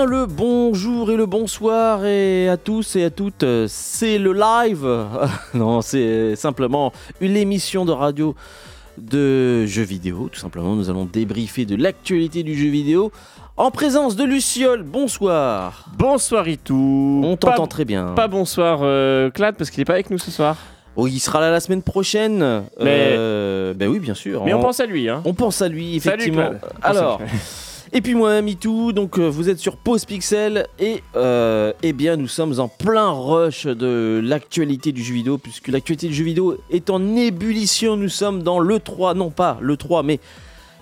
bien le bonjour et le bonsoir et à tous et à toutes, c'est le live. non, c'est simplement une émission de radio de jeux vidéo. Tout simplement, nous allons débriefer de l'actualité du jeu vidéo en présence de Luciole. Bonsoir. Bonsoir Itou. On t'entend très bien. Pas bonsoir euh, Clad parce qu'il est pas avec nous ce soir. Oh, il sera là la semaine prochaine. Mais- Euh, ben oui, bien sûr. Mais on pense à lui hein. on pense à lui Salut, effectivement. Claude. Alors. Et puis moi, MeToo, donc euh, vous êtes sur Pause Pixel et euh, eh bien nous sommes en plein rush de l'actualité du jeu vidéo puisque l'actualité du jeu vidéo est en ébullition. Nous sommes dans le 3, non pas le 3, mais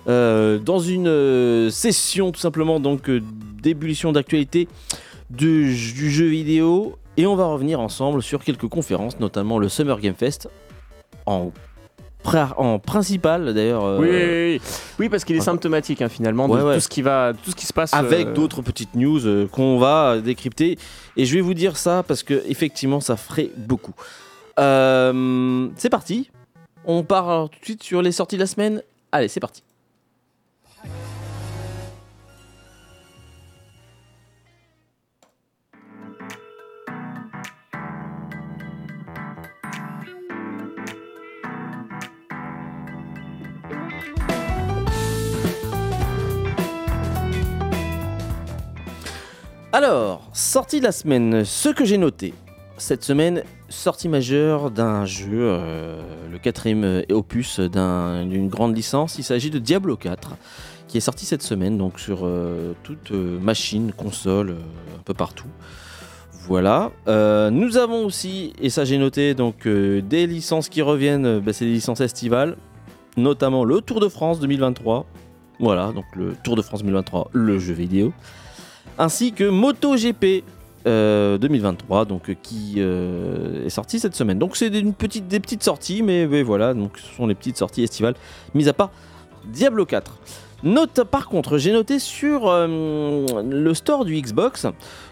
euh, dans une session tout simplement donc d'ébullition d'actualité du, jeu vidéo et on va revenir ensemble sur quelques conférences, notamment le Summer Game Fest en, en principal d'ailleurs. euh, Oui, oui, oui. Oui, parce qu'il est symptomatique hein, finalement de Ouais, ouais. tout ce qui va, tout ce qui se passe. avec euh, d'autres petites news euh, qu'on va décrypter. Et je vais vous dire ça parce que effectivement, ça ferait beaucoup. C'est parti. On part tout de suite sur les sorties de la semaine. Allez, c'est parti. Alors, sortie de la semaine, ce que j'ai noté. Cette semaine, sortie majeure d'un jeu, euh, le quatrième euh, opus d'un- d'une grande licence. Il s'agit de Diablo 4, qui est sorti cette semaine, donc sur euh, toute euh, machine, euh, un peu partout. Voilà. Nous avons aussi, et ça j'ai noté, donc des licences qui reviennent. bah, c'est des licences estivales, notamment le Tour de France 2023. Voilà, donc le Tour de France 2023, le jeu vidéo ainsi que MotoGP euh, 2023, donc euh, qui euh, est sorti cette semaine. Donc c'est des, petites sorties, mais, voilà, donc ce sont les petites sorties estivales, mis à part Diablo 4. Note par contre, j'ai noté sur euh, le store du Xbox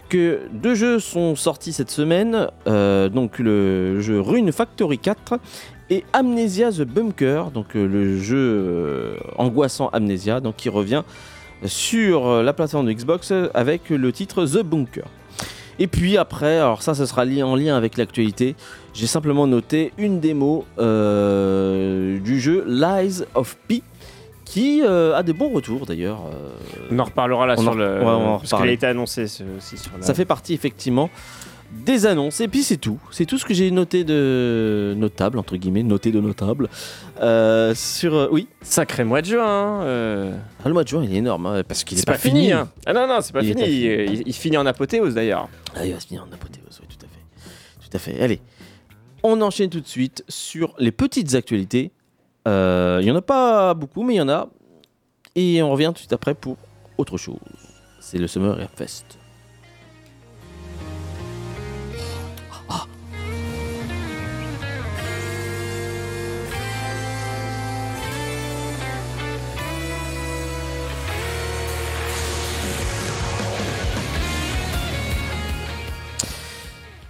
que deux jeux sont sortis cette semaine, euh, donc le jeu Rune Factory 4 et Amnesia The Bunker, donc euh, le jeu euh, angoissant Amnesia, donc qui revient sur euh, la plateforme de Xbox euh, avec le titre The Bunker. Et puis après, alors ça, ce sera li- en lien avec l'actualité. J'ai simplement noté une démo euh, du jeu Lies of P, qui euh, a des bons retours d'ailleurs. euh, On en reparlera là On sur en- le. ouais, on parce qu'il a été annoncé ce- aussi sur la. Ça fait partie effectivement des annonces. Et puis c'est tout. C'est tout ce que j'ai noté de notable, entre guillemets, noté de notable. Euh, sur. euh, oui, Sacré mois de juin. hein, euh. Ah, le mois de juin il est énorme hein, parce qu'il est, C'est pas, fini. hein. Ah non non, c'est pas Il est fini. pas Il, fini. il- il finit en apothéose d'ailleurs. Ah, il va se finir en apothéose, oui, tout à fait. Tout à fait. Allez, on enchaîne tout de suite sur les petites actualités. Euh, Il y en a pas beaucoup, mais il y en a. Et on revient tout de suite après pour autre chose. C'est le Summer Air Fest.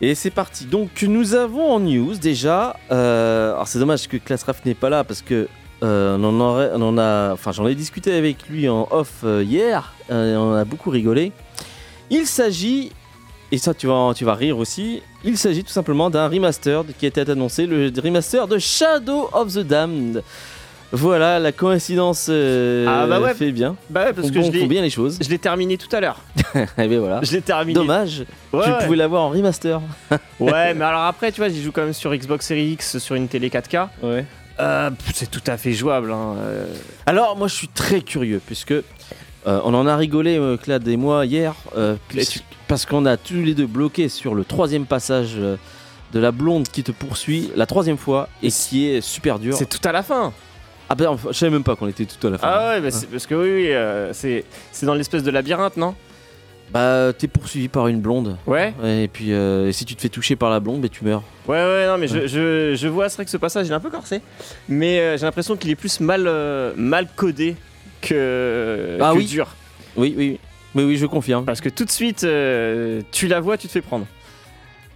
Et c'est parti. Donc nous avons en news déjà. euh, alors c'est dommage que Classraf n'est pas là parce que euh, on en a, enfin j'en ai discuté avec lui en off euh, hier. on a beaucoup rigolé. Il s'agit et ça tu vas, tu vas rire aussi. Il s'agit tout simplement d'un remaster qui été annoncé, le remaster de Shadow of the Damned. Voilà, la coïncidence euh, Ah, bah ouais. fait bien. Bah ouais, parce Font que je bien les choses. je l'ai terminé tout à l'heure. Et bien voilà. Je l'ai terminé. Dommage, Ouais, tu pouvais l'avoir en remaster. Ouais, mais alors après, tu vois, j'y joue quand même sur Xbox Series X, sur une télé 4K. Ouais. Euh, c'est tout à fait jouable. hein, euh. Alors, moi, je suis très curieux, puisque on en a rigolé, Clad et moi, hier, parce qu'on a tous les deux bloqué sur le troisième passage de la blonde qui te poursuit la troisième fois et qui est super dur. C'est tout à la fin. Ah, ben, enfin, je savais même pas qu'on était tout à la fin. Ah ouais, bah c'est- parce que oui, oui euh, c'est c'est dans l'espèce de labyrinthe, non? Bah, t'es poursuivi par une blonde. Ouais et puis, euh, si tu te fais toucher par la blonde, bah, tu meurs. Ouais, ouais, non, mais je, je, je vois, c'est vrai que ce passage, il est un peu corsé. Mais euh, j'ai l'impression qu'il est plus mal, mal codé que, Ah que oui? dur. Oui, oui, oui. Oui, oui, je confirme. Parce que tout de suite, tu la vois, tu te fais prendre.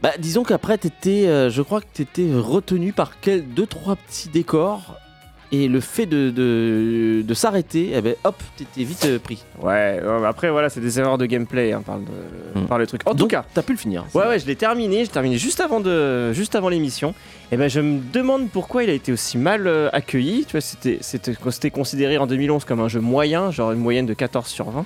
Bah, disons qu'après, t'étais, je crois que t'étais retenu par quel, deux, trois petits décors. Et le fait de, de, de s'arrêter, eh ben, hop, t'étais vite euh, pris. Ouais, mais après, voilà, c'est des erreurs de gameplay hein, par, le, Hmm. par le truc. En tout Donc, cas, t'as pu le finir. ouais, ouais, je l'ai terminé. J'ai terminé juste avant, de, juste avant l'émission. Et ben, je me demande pourquoi il a été aussi mal euh, accueilli. Tu vois, c'était, c'était, c'était considéré en 2011 comme un jeu moyen, genre une moyenne de 14 sur 20.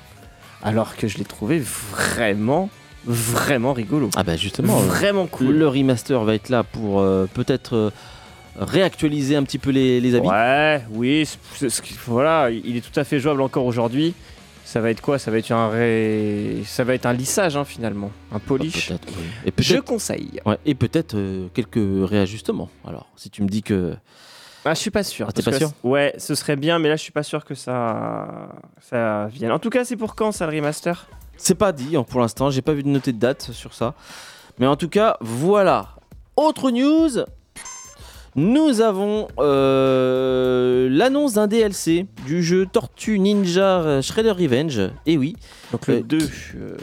Alors que je l'ai trouvé vraiment, vraiment rigolo. Ah bah justement, euh, vraiment cool. le remaster va être là pour euh, peut-être euh, réactualiser un petit peu les, les habits. Ouais, oui, voilà, il est tout à fait jouable encore aujourd'hui. Ça va être quoi? Ça va être un ré... ça va être un lissage hein, finalement, un polish. Oui. Et Je conseille. ouais, et peut-être euh, quelques réajustements. Alors, si tu me dis que Ah, je suis pas sûr. Ah, t'es pas sûr Ouais, ce serait bien, mais là je suis pas sûr que ça ça vienne. En tout cas, c'est pour quand ça le remaster? C'est pas dit hein, pour l'instant, j'ai pas vu de noter de date sur ça. Mais en tout cas, voilà. Autre news. Nous avons euh, l'annonce d'un DLC du jeu Tortue Ninja euh, Shredder Revenge. Et oui, Donc le Euh, 2 euh,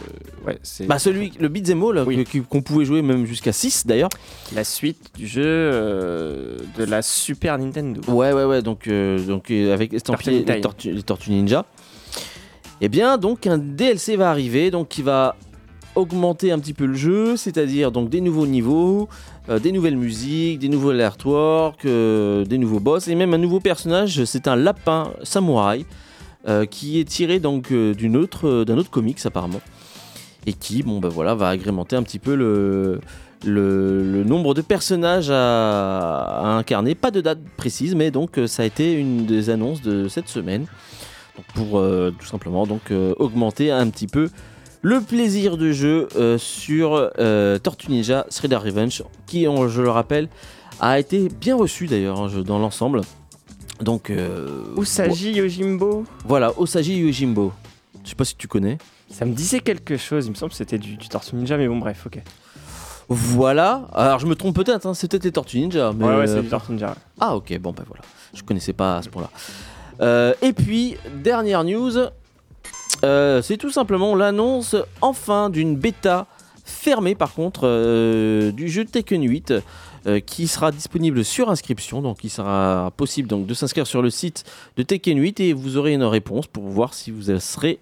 ouais, c'est bah celui, le beat'em all, Oui. qu'on pouvait jouer même jusqu'à 6 d'ailleurs. la suite du jeu euh, de la Super Nintendo. Ouais, ouais, ouais, donc, euh, donc euh, avec estampillé les, les Tortues Ninja. Eh bien, donc un DLC va arriver, donc qui va augmenter un petit peu le jeu, c'est-à-dire donc des nouveaux niveaux, euh, des nouvelles musiques, des nouveaux artworks, euh, des nouveaux boss et même un nouveau personnage. C'est un lapin samouraï euh, qui est tiré donc d'une autre, d'un autre comics apparemment et qui, bon ben voilà, va agrémenter un petit peu le le, nombre de personnages à, incarner. Pas de date précise, mais donc ça a été une des annonces de cette semaine. Pour tout simplement donc augmenter un petit peu le plaisir de jeu euh, sur euh, Tortue Ninja Shredder Revenge, qui, on- je le rappelle, a été bien reçu d'ailleurs hein, dans l'ensemble. Donc euh, Usagi Yojimbo voilà, Osagi Yojimbo. Je sais pas si tu connais. Ça me disait quelque chose, il me semble que c'était du, du Tortue Ninja, mais bon, bref, ok. Voilà. Alors je me trompe peut-être, hein, c'est peut-être les Tortues Ninja. Mais ouais, ouais, euh, c'est Ninja. Ah ok, bon bah voilà, je connaissais pas à ce point-là. Euh, et puis, dernière news, euh, c'est tout simplement l'annonce enfin d'une bêta fermée par contre euh, du jeu Tekken 8 euh, qui sera disponible sur inscription, donc il sera possible donc de s'inscrire sur le site de Tekken 8 et vous aurez une réponse pour voir si vous serez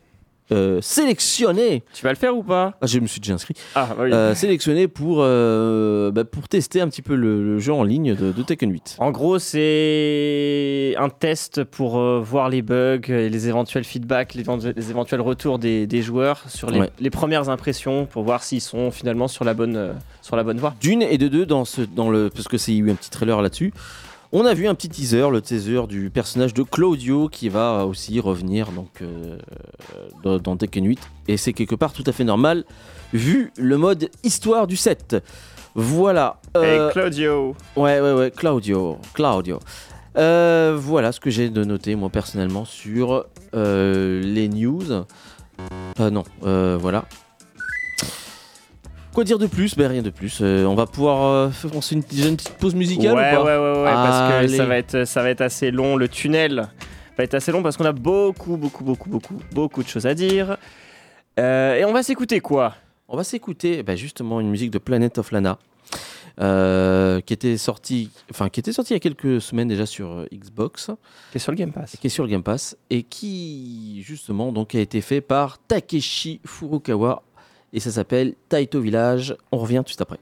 euh, sélectionné. Tu vas le faire ou pas? Ah, je me suis déjà inscrit. Ah, bah oui. Euh, sélectionné pour, euh, bah, pour tester un petit peu le, le jeu en ligne de, de Tekken 8. En gros, c'est un test pour euh, voir les bugs, et les éventuels feedbacks, les, éventu- les éventuels retours des, des joueurs sur les, Ouais. les premières impressions pour voir s'ils sont finalement sur la bonne, sur la bonne voie. D'une et de deux dans ce dans le parce que c'est il y a eu un petit trailer là-dessus. On a vu un petit teaser, le teaser du personnage de Claudio qui va aussi revenir donc euh, dans, dans Tekken 8 et c'est quelque part tout à fait normal vu le mode histoire du set. Voilà. Euh, Hey Claudio ouais ouais ouais Claudio Claudio. Euh, voilà ce que j'ai de noter moi personnellement sur les news. Euh, non, euh, voilà. Quoi dire de plus? Ben rien de plus. Euh, on va pouvoir euh, faire on fait une, déjà une petite pause musicale ouais, ou pas? ouais, ouais, ouais, parce que ça va, être, ça va être assez long. Le tunnel va être assez long parce qu'on a beaucoup, beaucoup, beaucoup, beaucoup, beaucoup de choses à dire. Euh, et on va s'écouter quoi? On va s'écouter ben, justement une musique de Planet of Lana. euh, qui était sortie, enfin qui était sortie il y a quelques semaines déjà sur euh, Xbox, Qui est sur le Game Pass. qui est sur le Game Pass et qui justement donc a été fait par Takeshi Furukawa et ça s'appelle Taito Village. On revient tout après.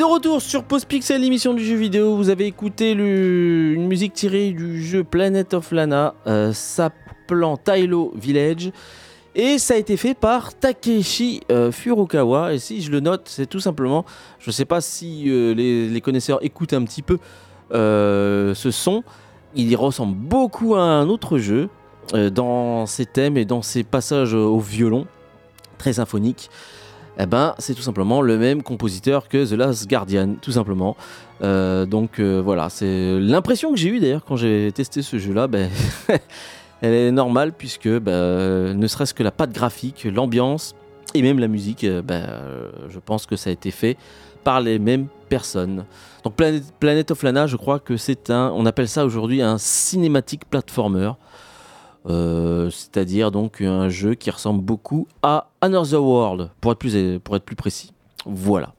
De retour sur Post Pixel, l'émission du jeu vidéo, vous avez écouté une musique tirée du jeu Planet of Lana, euh, s'appelant Tylo Village. Et ça a été fait par Takeshi euh, Furukawa. Et si je le note, c'est tout simplement, je ne sais pas si euh, les, connaisseurs écoutent un petit peu ce son. Il y ressemble beaucoup à un autre jeu dans ses thèmes et dans ses passages au violon, très symphonique. Eh ben, c'est tout simplement le même compositeur que The Last Guardian, tout simplement. Euh, donc euh, voilà, c'est l'impression que j'ai eue d'ailleurs quand j'ai testé ce jeu-là. Ben, elle est normale puisque ben, ne serait-ce que la patte graphique, l'ambiance et même la musique, euh, ben, je pense que ça a été fait par les mêmes personnes. Donc Planet, Planet of Lana, je crois que c'est un, on appelle ça aujourd'hui un cinématique platformer. Euh, c'est-à-dire donc un jeu qui ressemble beaucoup à Another World, pour être plus, pour être plus précis. Voilà.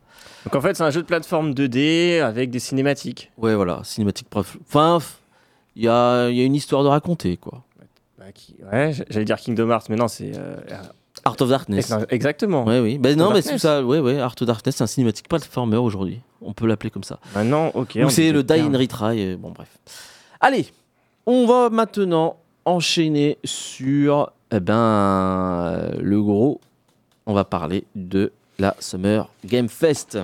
Donc en fait, c'est un jeu de plateforme 2D avec des cinématiques. Ouais, voilà, cinématique. prof- Enfin, il y a, y a une histoire de raconter, quoi. Bah, qui- Ouais, j'allais dire Kingdom Hearts, mais non, c'est. euh, Art of Darkness. ex- Exactement. Ouais, oui. Ben non, mais c'est ça. Ouais, ouais. Art of Darkness, c'est un cinématique platformer aujourd'hui. On peut l'appeler comme ça. Maintenant, ok. Ou c'est le Die and Retry. Bon, bref. Allez, on va maintenant enchaîner sur eh ben, le gros. On va parler de la Summer Game Fest.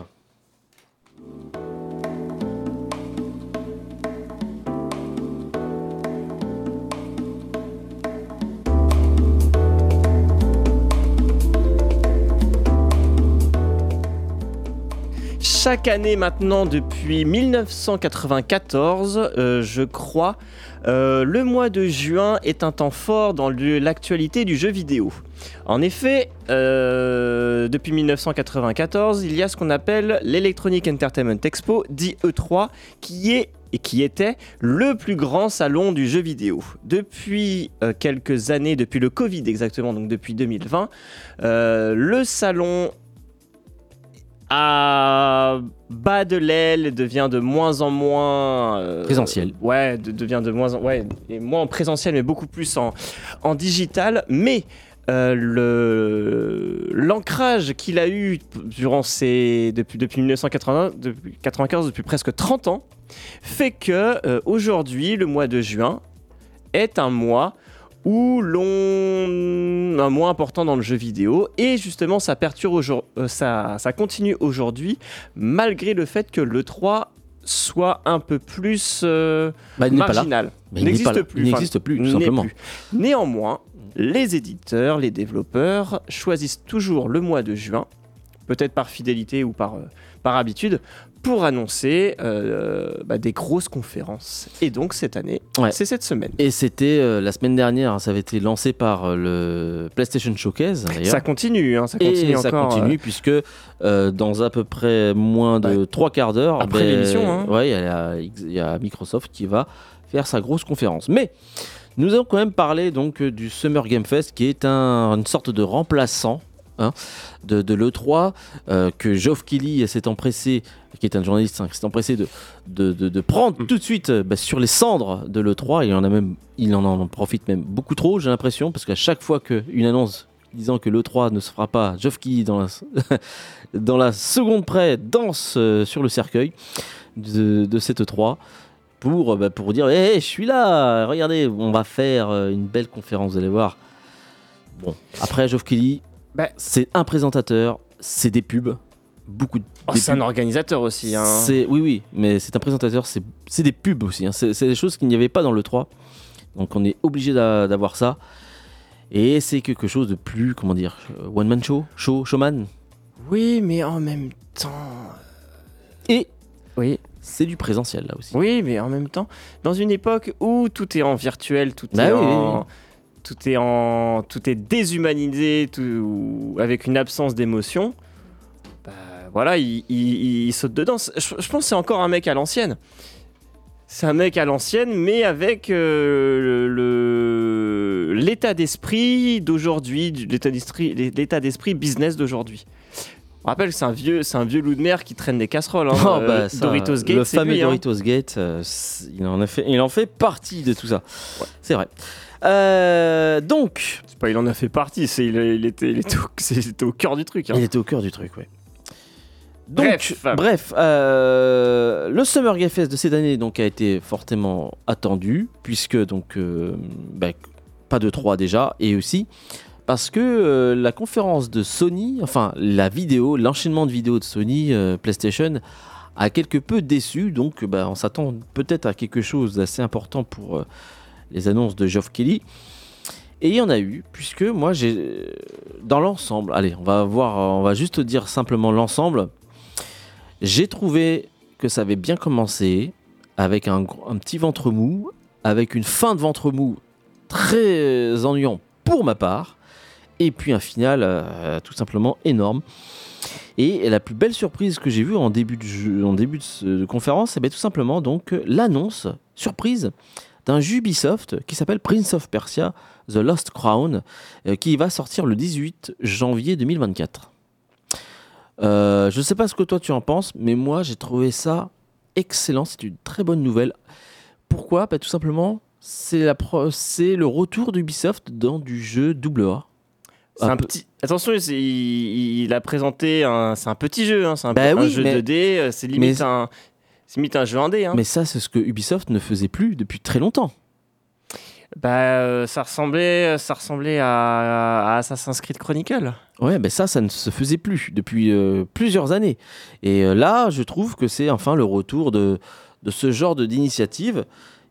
Chaque année maintenant, depuis 1994, euh, je crois, euh, le mois de juin est un temps fort dans l'actualité du jeu vidéo. En effet, euh, depuis 1994, il y a ce qu'on appelle l'Electronic Entertainment Expo, dit E3, qui est et qui était le plus grand salon du jeu vidéo. Depuis quelques années, depuis le Covid exactement, donc depuis 2020, euh, le salon à bas de l'aile devient de moins en moins euh, Présentiel. ouais de- devient de moins en ouais et moins en présentiel mais beaucoup plus en, en digital mais euh, le l'ancrage qu'il a eu durant ces depuis depuis 1980 depuis 95 depuis presque 30 ans fait que euh, aujourd'hui le mois de juin est un mois où l'on un mois important dans le jeu vidéo et justement ça perturbe euh, ça, ça continue aujourd'hui malgré le fait que le 3 soit un peu plus euh, Bah, marginal pas n'existe plus, Il enfin, n'existe plus, tout simplement. plus. Néanmoins, les éditeurs, les développeurs choisissent toujours le mois de juin, peut-être par fidélité ou par, euh, par habitude, pour annoncer euh, bah, des grosses conférences. Et donc cette année, Ouais. c'est cette semaine. Et c'était euh, la semaine dernière, hein, ça avait été lancé par euh, le PlayStation Showcase. Ça continue, hein, ça continue Et encore. ça continue puisque euh, dans à peu près moins de trois quarts d'heure, après l'émission, hein. ouais, il y, a- il y a Microsoft qui va faire sa grosse conférence. Mais nous allons quand même parler donc du Summer Game Fest qui est un- une sorte de remplaçant hein, de, de l'E3 euh, que Geoff Keighley s'est empressé, qui est un journaliste, hein, qui s'est empressé de, de, de- prendre Mm. tout de suite euh, bah, sur les cendres de l'E3. Il en a même, il en, en profite même beaucoup trop, j'ai l'impression, parce qu'à chaque fois qu'une annonce disant que l'E3 ne se fera pas, Geoff Keighley dans la, dans la seconde près danse euh, sur le cercueil de, de cette E3 pour, bah, pour dire Hé, je suis là, regardez, on va faire une belle conférence, vous allez voir. Bon, après, Geoff Keighley, Bah. c'est un présentateur, c'est des pubs, beaucoup de. Oh, c'est un organisateur aussi. hein. C'est oui oui, mais c'est un présentateur, c'est des pubs aussi. hein. C'est des choses qu'il n'y avait pas dans le 3. Donc on est obligé d'a- d'avoir ça. Et c'est quelque chose de plus comment dire one man show, show showman. Oui, mais en même temps. Et Oui. c'est du présentiel là aussi. Oui, mais en même temps, dans une époque où tout est en virtuel, tout Bah est oui, en. oui, oui. Tout est en, déshumanisé, avec une absence d'émotion. Bah, voilà, il, saute dedans. Je, pense que c'est encore un mec à l'ancienne. C'est un mec à l'ancienne, mais avec euh, l'état d'esprit d'aujourd'hui, l'état d'esprit business d'aujourd'hui. On rappelle que c'est un vieux, c'est un vieux loup de mer qui traîne des casseroles. hein. Oh, Euh, bah, ça, Doritos Gate, le fameux lui, hein. Doritos Gate, euh, il en a fait, il en fait partie de tout ça. C'est vrai. Euh, donc, C'est pas, il en a fait partie, c'est, il, il était, il était au, cœur du truc. hein. il était au cœur du truc, ouais. Donc, Bref. bref, le Summer Game Fest de cette année donc, a été fortement attendu, puisque donc, bah, pas de 3 déjà, et aussi parce que euh, la conférence de Sony, enfin la vidéo, l'enchaînement de vidéos de Sony euh, PlayStation a quelque peu déçu, donc bah, on s'attend peut-être à quelque chose d'assez important pour euh, les annonces de Geoff Kelly. Et il y en a eu, puisque moi j'ai dans l'ensemble, allez, on va voir, on va juste dire simplement l'ensemble. J'ai trouvé que ça avait bien commencé avec un, un petit ventre mou, avec une fin de ventre mou très ennuyant pour ma part, et puis un final euh, tout simplement énorme. Et la plus belle surprise que j'ai vue en début de, conférence, c'est tout simplement donc euh, l'annonce surprise d'un Ubisoft qui s'appelle Prince of Persia The Lost Crown, euh, qui va sortir le 18 janvier 2024. Euh, je ne sais pas ce que toi tu en penses, mais moi j'ai trouvé ça excellent. C'est une très bonne nouvelle. Pourquoi? Bah, Tout simplement, c'est le retour d'Ubisoft dans du jeu AA. Un petit. Attention, il, il a présenté un. C'est un petit jeu, hein, c'est un, Bah un jeu mais- 2D. euh, C'est limite mais- un. C'est limite un jeu indé. Hein. Mais ça, c'est ce que Ubisoft ne faisait plus depuis très longtemps. Bah, euh, ça ressemblait, ça ressemblait à, à Assassin's Creed Chronicle. Ouais, ben ça, ça ne se faisait plus depuis euh, plusieurs années. Et euh, là, je trouve que c'est enfin le retour de, de ce genre d'initiative.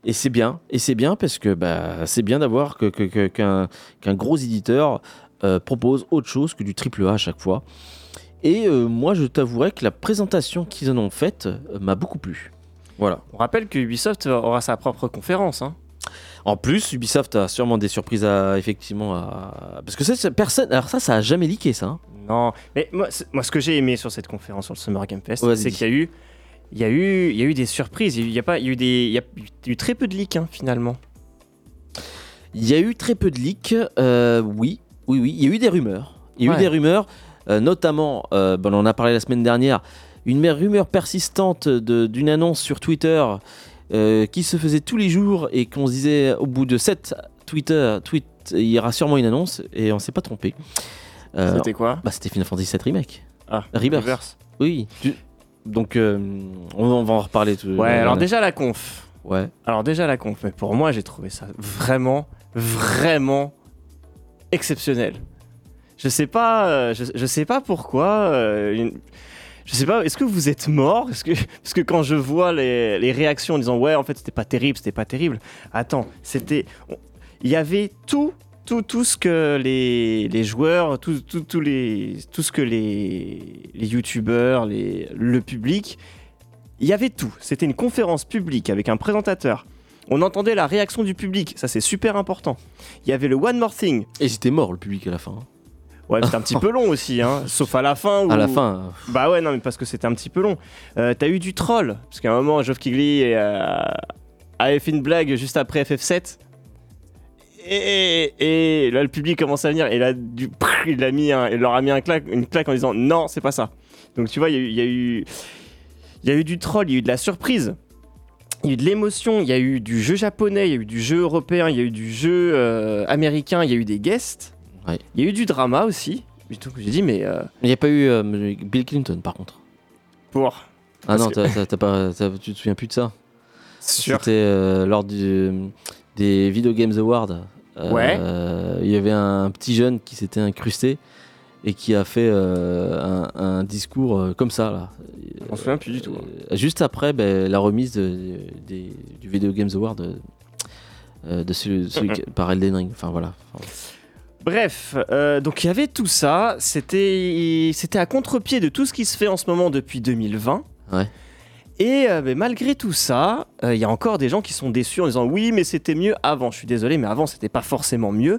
Et c'est bien. Et c'est bien parce que bah, c'est bien d'avoir que- que- qu'un gros éditeur euh, propose autre chose que du triple A à chaque fois. Et euh, moi, je t'avouerai que la présentation qu'ils en ont faite euh, m'a beaucoup plu. Voilà. On rappelle que Ubisoft aura sa propre conférence. Hein. En plus, Ubisoft a sûrement des surprises à effectivement à... parce que ça, personne. Alors ça, ça a jamais leaké ça. hein. Non, mais moi, moi, ce que j'ai aimé sur cette conférence sur le Summer Game Fest, c'est qu'il y a eu, il y a eu, il y a eu des surprises. Il y a pas, il y a eu des, il y a eu très peu de leaks hein, finalement. Il y a eu très peu de leaks, euh, oui, oui, oui. Il y a eu des rumeurs. Il y a eu des rumeurs, euh, notamment, euh, bon, on en a parlé la semaine dernière, une rumeur persistante d'une annonce sur Twitter euh, qui se faisait tous les jours et qu'on se disait au bout de 7 Twitter, tweets, il y aura sûrement une annonce et on s'est pas trompé. C'était quoi? bah, C'était Final Fantasy VII Remake. Ah, Rebirth. Reverse. Oui. Tu- Donc, on, on va en reparler. Tout, Ouais, alors déjà la conf. Ouais. Alors déjà la conf, mais pour moi j'ai trouvé ça vraiment, vraiment exceptionnel. Je sais pas, euh, je, sais pas pourquoi. euh, Je sais pas, est-ce que vous êtes mort? Est-ce que parce que quand je vois les, les réactions en disant ouais en fait c'était pas terrible, c'était pas terrible. Attends, c'était, il y avait tout, tout, tout ce que les, les joueurs, tout, tout, tout les, tout ce que les, les youtubeurs, les, le public, il y avait tout. C'était une conférence publique avec un présentateur. On entendait la réaction du public, ça c'est super important. Il y avait le One More Thing. Et c'était mort le public à la fin. hein. Ouais, c'était un petit peu long aussi, hein, sauf à la fin. Où... À la fin. Bah ouais, non, mais parce que c'était un petit peu long. Euh, T'as eu du troll, parce qu'à un moment, Geoff Keighley euh, avait fait une blague juste après FF7. Et, et là, le public commence à venir, et là, du, il, a mis un- il leur a mis un claque, une claque en disant non, c'est pas ça. Donc tu vois, y il y, a eu, il y a eu du troll, il y a eu de la surprise. Il y a eu de l'émotion, il y a eu du jeu japonais, il y a eu du jeu européen, il y a eu du jeu euh, américain, il y a eu des guests. Ouais. Il y a eu du drama aussi. Du tout que j'ai dit, mais euh, Il n'y a pas eu euh, Bill Clinton par contre. pour. Ah Parce non, que- t'as- t'as- t'as pas, t'as- tu te souviens plus de ça Sûr. C'était euh, lors du, des Video Games Awards. Euh, Ouais. Il y avait un petit jeune qui s'était incrusté et qui a fait euh, un, un discours euh, comme ça là. Je m'en souviens plus du tout. hein. Euh, juste après ben, la remise de- du Video Games Award de celui, par Elden Ring. Enfin voilà. Enfin, Bref, euh, donc il y avait tout ça. C'était, à contre-pied de tout ce qui se fait en ce moment depuis 2020. Ouais. Et euh, mais malgré tout ça, euh, il y a encore des gens qui sont déçus en disant oui, mais c'était mieux avant. Je suis désolé, mais avant c'était pas forcément mieux.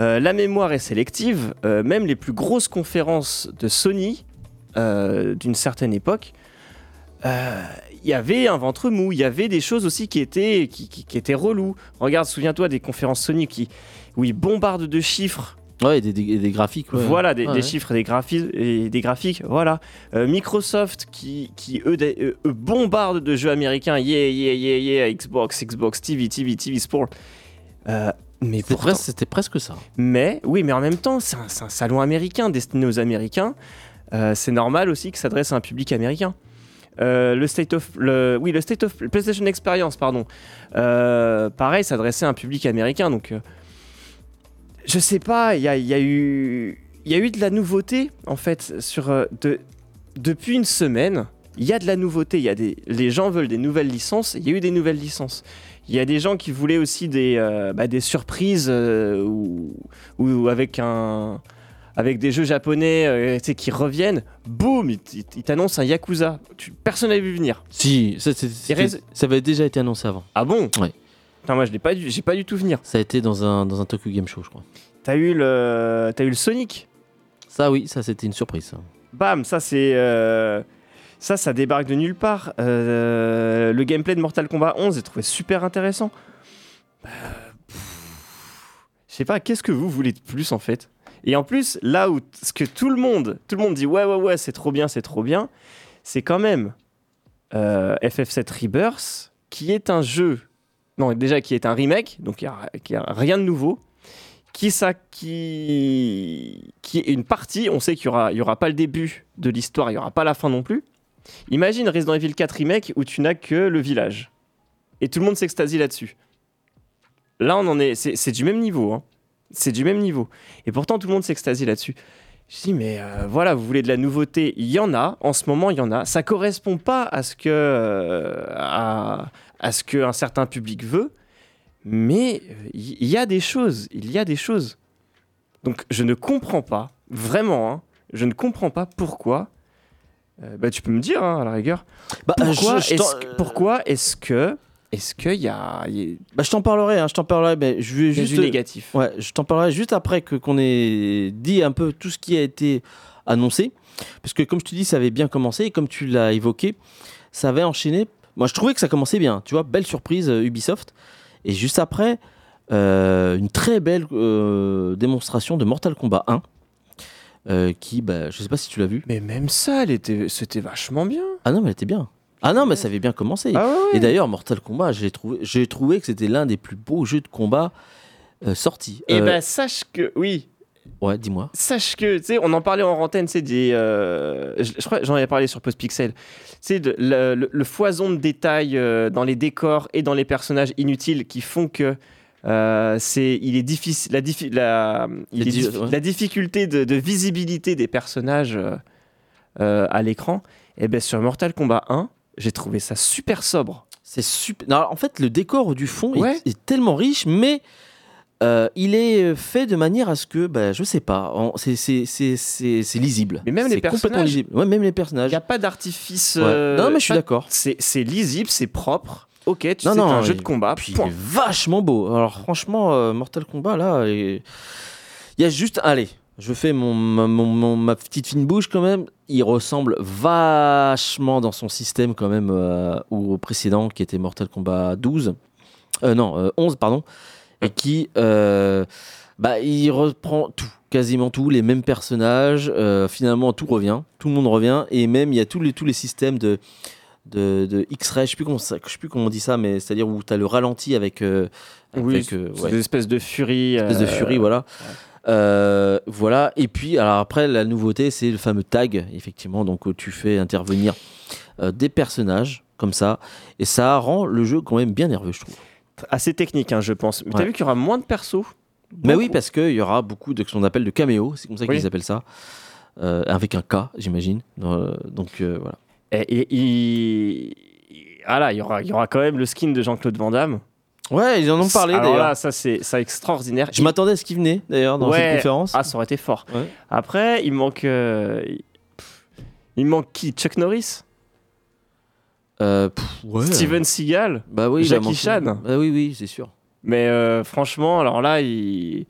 Euh, la mémoire est sélective. Euh, même les plus grosses conférences de Sony euh, d'une certaine époque, il y avait un ventre mou. Il y avait des choses aussi qui étaient qui, qui- qui étaient reloues. Regarde, souviens-toi des conférences Sony qui où ils bombardent de chiffres Ouais, et des, des- des graphiques. ouais. voilà, des, Ouais, des ouais. chiffres, des, et des graphiques. Voilà. Euh, Microsoft qui, qui eux, des- eux, eux, bombardent de jeux américains. Yeah, yeah, yeah, yeah. Xbox, Xbox, TV, TV, TV Sport. Euh, mais C'était pourtant, pres- C'était presque ça. mais oui, mais en même temps, c'est un, salon américain destiné aux Américains. euh, c'est normal aussi que ça s'adresse à un public américain. Euh, le State of le, oui le State of PlayStation Experience pardon euh, pareil s'adressait à un public américain donc euh, je sais pas il y a, il y a eu il y a eu de la nouveauté en fait sur de, depuis une semaine il y a de la nouveauté il y a des les gens veulent des nouvelles licences il y a eu des nouvelles licences il y a des gens qui voulaient aussi des euh, bah, des surprises euh, ou, ou avec un avec des jeux japonais euh, tu sais, qui reviennent, boum, ils il, il t'annoncent un Yakuza. Tu, personne n'avait vu venir. Si, ça, reste- ça avait déjà été annoncé avant. Ah bon? Ouais. Putain, moi je l'ai pas, j'ai pas du tout venir. Ça a été dans un, dans un Tokyo Game Show, je crois. T'as eu le, eu le Sonic? Ça, oui, ça, c'était une surprise. Bam, ça c'est, euh, ça, ça débarque de nulle part. Euh, le gameplay de Mortal Kombat 11, j'ai trouvé super intéressant. Pff, Je sais pas, qu'est-ce que vous voulez de plus en fait? Et en plus, là où ce que tout le monde, tout le monde dit ouais ouais ouais, c'est trop bien, c'est trop bien, c'est quand même euh, FF7 Rebirth, qui est un jeu, non déjà qui est un remake, donc il y a, a rien de nouveau, qui ça, qui, qui est une partie. On sait qu'il y aura, y aura pas le début de l'histoire, il y aura pas la fin non plus. Imagine Resident Evil 4 remake où tu n'as que le village et tout le monde s'extasie là-dessus. Là, on en est, c'est du même niveau, hein. c'est du même niveau. Et pourtant, tout le monde s'extasie là-dessus. Je dis, mais euh, voilà, vous voulez de la nouveauté, il y en a, en ce moment, il y en a. Ça correspond pas à ce que, euh, à, ce qu'un certain public veut, mais euh, il y a des choses, il y a des choses. Donc, je ne comprends pas, vraiment, hein, je ne comprends pas pourquoi. Euh, bah, tu peux me dire, hein, à la rigueur. Bah, Pourquoi est-ce que, pourquoi est-ce que, est-ce qu'il y a, y Bah, je t'en parlerai, hein, je t'en parlerai, mais je vais juste. du négatif Ouais, je t'en parlerai juste après que qu'on ait dit un peu tout ce qui a été annoncé, parce que comme je te dis, ça avait bien commencé et comme tu l'as évoqué, ça avait enchaîné. Moi, je trouvais que ça commençait bien. Tu vois, belle surprise euh, Ubisoft. Et juste après, euh, une très belle euh, démonstration de Mortal Kombat 1, euh, qui, bah, je sais pas si tu l'as vu. Mais même ça, elle était, c'était vachement bien. Ah non, mais elle était bien. Ah non, mais ça avait bien commencé. Ah ouais. Et d'ailleurs, Mortal Kombat, j'ai trouvé, j'ai trouvé que c'était l'un des plus beaux jeux de combat euh, sortis. Et Euh, ben sache que, oui, ouais, dis-moi. sache que, tu sais, on en parlait en antenne, c'est des, euh, je, je crois, j'en avais parlé sur Postpixel. C'est le, le, le foison de détails euh, dans les décors et dans les personnages inutiles qui font que euh, c'est, il est difficile, la, diffi- la, il Les est di- diffi- ouais. la difficulté de, de visibilité des personnages euh, euh, à l'écran. Et ben sur Mortal Kombat 1, j'ai trouvé ça super sobre. C'est super. Non, en fait, le décor du fond est- Ouais. est, tellement riche, mais euh, il est fait de manière à ce que, bah, je sais pas, c'est lisible. Mais même les personnages. lisible. Ouais, même les Il personnages. n'y a pas d'artifice. Euh, non, mais je suis d'accord. C'est lisible, c'est propre. Ok, tu Non, sais, non, un jeu de combat. Puis il est vachement beau. Alors franchement, euh, Mortal Kombat là, il y a juste, allez, je fais mon, ma, mon- mon- ma petite fine bouche quand même. Il ressemble vachement dans son système quand même euh, au précédent qui était Mortal Kombat 12, Euh, non euh, 11 pardon, et qui, euh, bah, il reprend tout. Quasiment tout, les mêmes personnages, euh, finalement tout revient, tout le monde revient, et même il y a tous les, tous les systèmes de, de, de X-ray, je sais plus comment ça- je sais plus comment on dit ça, mais c'est-à-dire où tu as le ralenti avec, euh, Oui, euh, ouais, des espèces de furie. espèce de euh, furie, voilà. Euh, voilà. Et puis, alors après, la nouveauté, c'est le fameux tag, effectivement, donc où tu fais intervenir euh, des personnages comme ça, et ça rend le jeu quand même bien nerveux, je trouve. Assez technique, hein, je pense. Mais t'as Ouais. vu qu'il y aura moins de persos? Mais oui, parce qu'il y aura beaucoup de ce qu'on appelle de caméos, c'est comme ça Oui. qu'ils appellent ça, euh, avec un K, j'imagine. Euh, donc euh, voilà. Et. Ah il y aura, il y aura quand même le skin de Jean-Claude Van Damme. Ouais, ils en ont parlé d'ailleurs. là, ça c'est ça extraordinaire. Je m'attendais à ce qu'il venait d'ailleurs dans Ouais. cette conférence. Ah, ça aurait été fort. Ouais. Après, il manque. euh, il- manque qui? Chuck Norris? Euh, pff, ouais. Steven Seagal? Bah oui, Jackie Chan? Bah oui, oui, c'est sûr. Mais euh, franchement, alors là, il.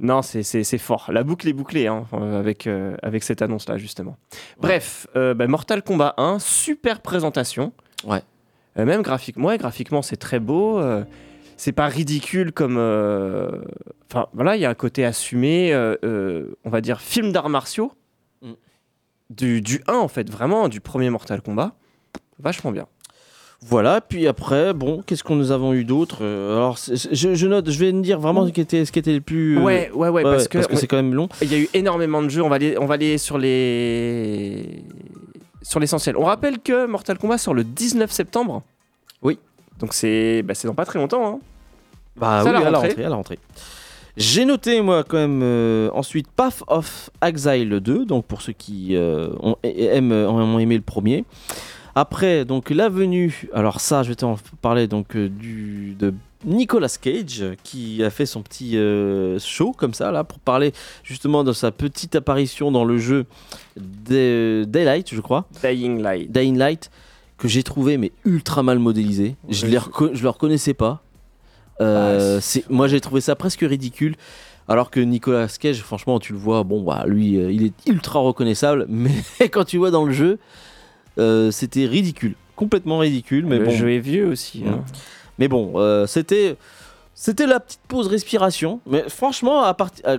Non, c'est- fort. La boucle est bouclée hein, euh, avec, euh, avec cette annonce-là, justement. Bref, euh, bah, Mortal Kombat 1, super présentation. Ouais. Euh, même graphiquement, ouais, graphiquement, c'est très beau. c'est pas ridicule comme. Enfin, voilà, il y a un côté assumé, on va dire, film d'arts martiaux. Mm. Du, du 1, en fait, vraiment, du premier Mortal Kombat. Vachement bien. Voilà, puis après, bon, qu'est-ce qu'on nous avons eu d'autre Euh, Alors, je, je note, je vais me dire vraiment ce qui était, ce qui était le plus. euh, Ouais, ouais, ouais, parce que, c'est quand même long. il y a eu énormément de jeux. On va aller, on va aller sur les sur l'essentiel. On rappelle que Mortal Kombat sort le 19 septembre. Oui. Donc c'est bah, dans pas très longtemps. Hein. Bah oui, à la à la rentrée. rentrée, à la rentrée. J'ai noté, moi, quand même, euh, ensuite Path of Exile 2, donc pour ceux qui euh, ont, aiment, ont aimé le premier. Après, donc, la venue, alors ça, je vais t'en parler, donc, euh, du, de Nicolas Cage, qui a fait son petit euh, show, comme ça, là, pour parler justement de sa petite apparition dans le jeu Day- Daylight, je crois. Dying Light. Dying Light que j'ai trouvé mais ultra mal modélisé. Je ne je le reconnaissais pas. Euh, c'est- moi j'ai trouvé ça presque ridicule. Alors que Nicolas Cage, franchement, tu le vois, bon, bah, lui, euh, il est ultra reconnaissable, mais quand tu vois dans le jeu, euh, c'était ridicule, complètement ridicule. Mais le bon, jeu est vieux aussi. hein. mais bon, euh, c'était, c'était la petite pause respiration. Mais franchement, à partir, à-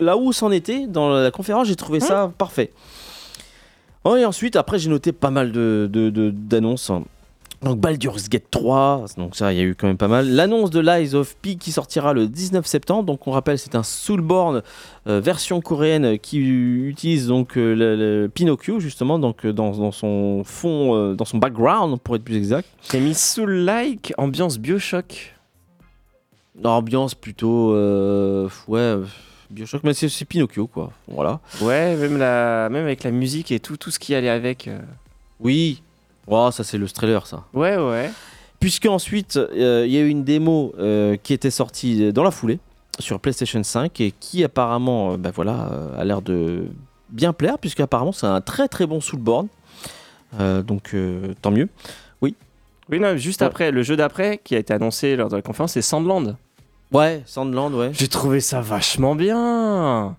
là où c'en était dans la conférence, j'ai trouvé ça parfait. Oh, et ensuite, après, j'ai noté pas mal de, de- de- d'annonces. hein. Donc Baldur's Gate 3, donc ça, il y a eu quand même pas mal. L'annonce de Lies of P qui sortira le 19 septembre. Donc on rappelle, c'est un Soulborn euh, version coréenne qui utilise donc euh, le, le Pinocchio justement, donc euh, dans, dans son fond, euh, dans son background pour être plus exact. J'ai mis Soul-like, ambiance Bioshock. Ambiance plutôt. ouais, Bioshock, mais c'est c'est Pinocchio, quoi. Voilà. Ouais, même, la, même avec la musique et tout, tout ce qui allait avec. Oui. Oh, ça, c'est le trailer, ça. Ouais, ouais. Puisque ensuite, euh, il y a eu une démo euh, qui était sortie dans la foulée sur PlayStation 5 et qui apparemment, euh, bah voilà, euh, a l'air de bien plaire, puisque apparemment c'est un très très bon Soulborn. Euh, donc euh, tant mieux. Oui, non, juste Ouais. après, le jeu d'après qui a été annoncé lors de la conférence, c'est Sandland. Ouais, Sandland, ouais. J'ai trouvé ça vachement bien.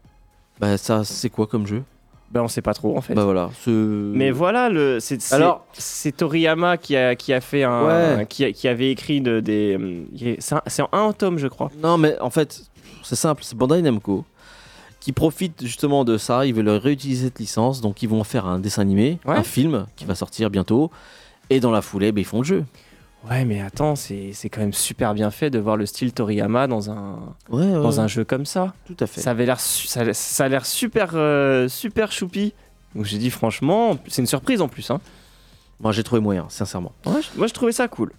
Bah ça, c'est quoi comme jeu? Ben, on sait pas trop en fait. Bah voilà. ce- Mais voilà, le, c'est, c'est- Alors- c'est Toriyama qui a, qui a fait un. Ouais. Qui, a- qui avait écrit de- des. C'est, un- c'est en un tome, je crois. Non, mais en fait, c'est simple, c'est Bandai Namco qui profite justement de ça. Ils veulent réutiliser cette licence, donc ils vont faire un dessin animé, Ouais. un film qui va sortir bientôt. Et dans la foulée, bah, ils font le jeu. Ouais, mais attends, c'est, c'est quand même super bien fait de voir le style Toriyama dans un, Ouais, dans un jeu comme ça. tout à fait. Ça avait ça, ça a l'air super, euh, super choupi. Donc j'ai dit franchement, c'est une surprise en plus. Hein. Moi, j'ai trouvé moyen, sincèrement. Je- moi, je trouvais ça cool.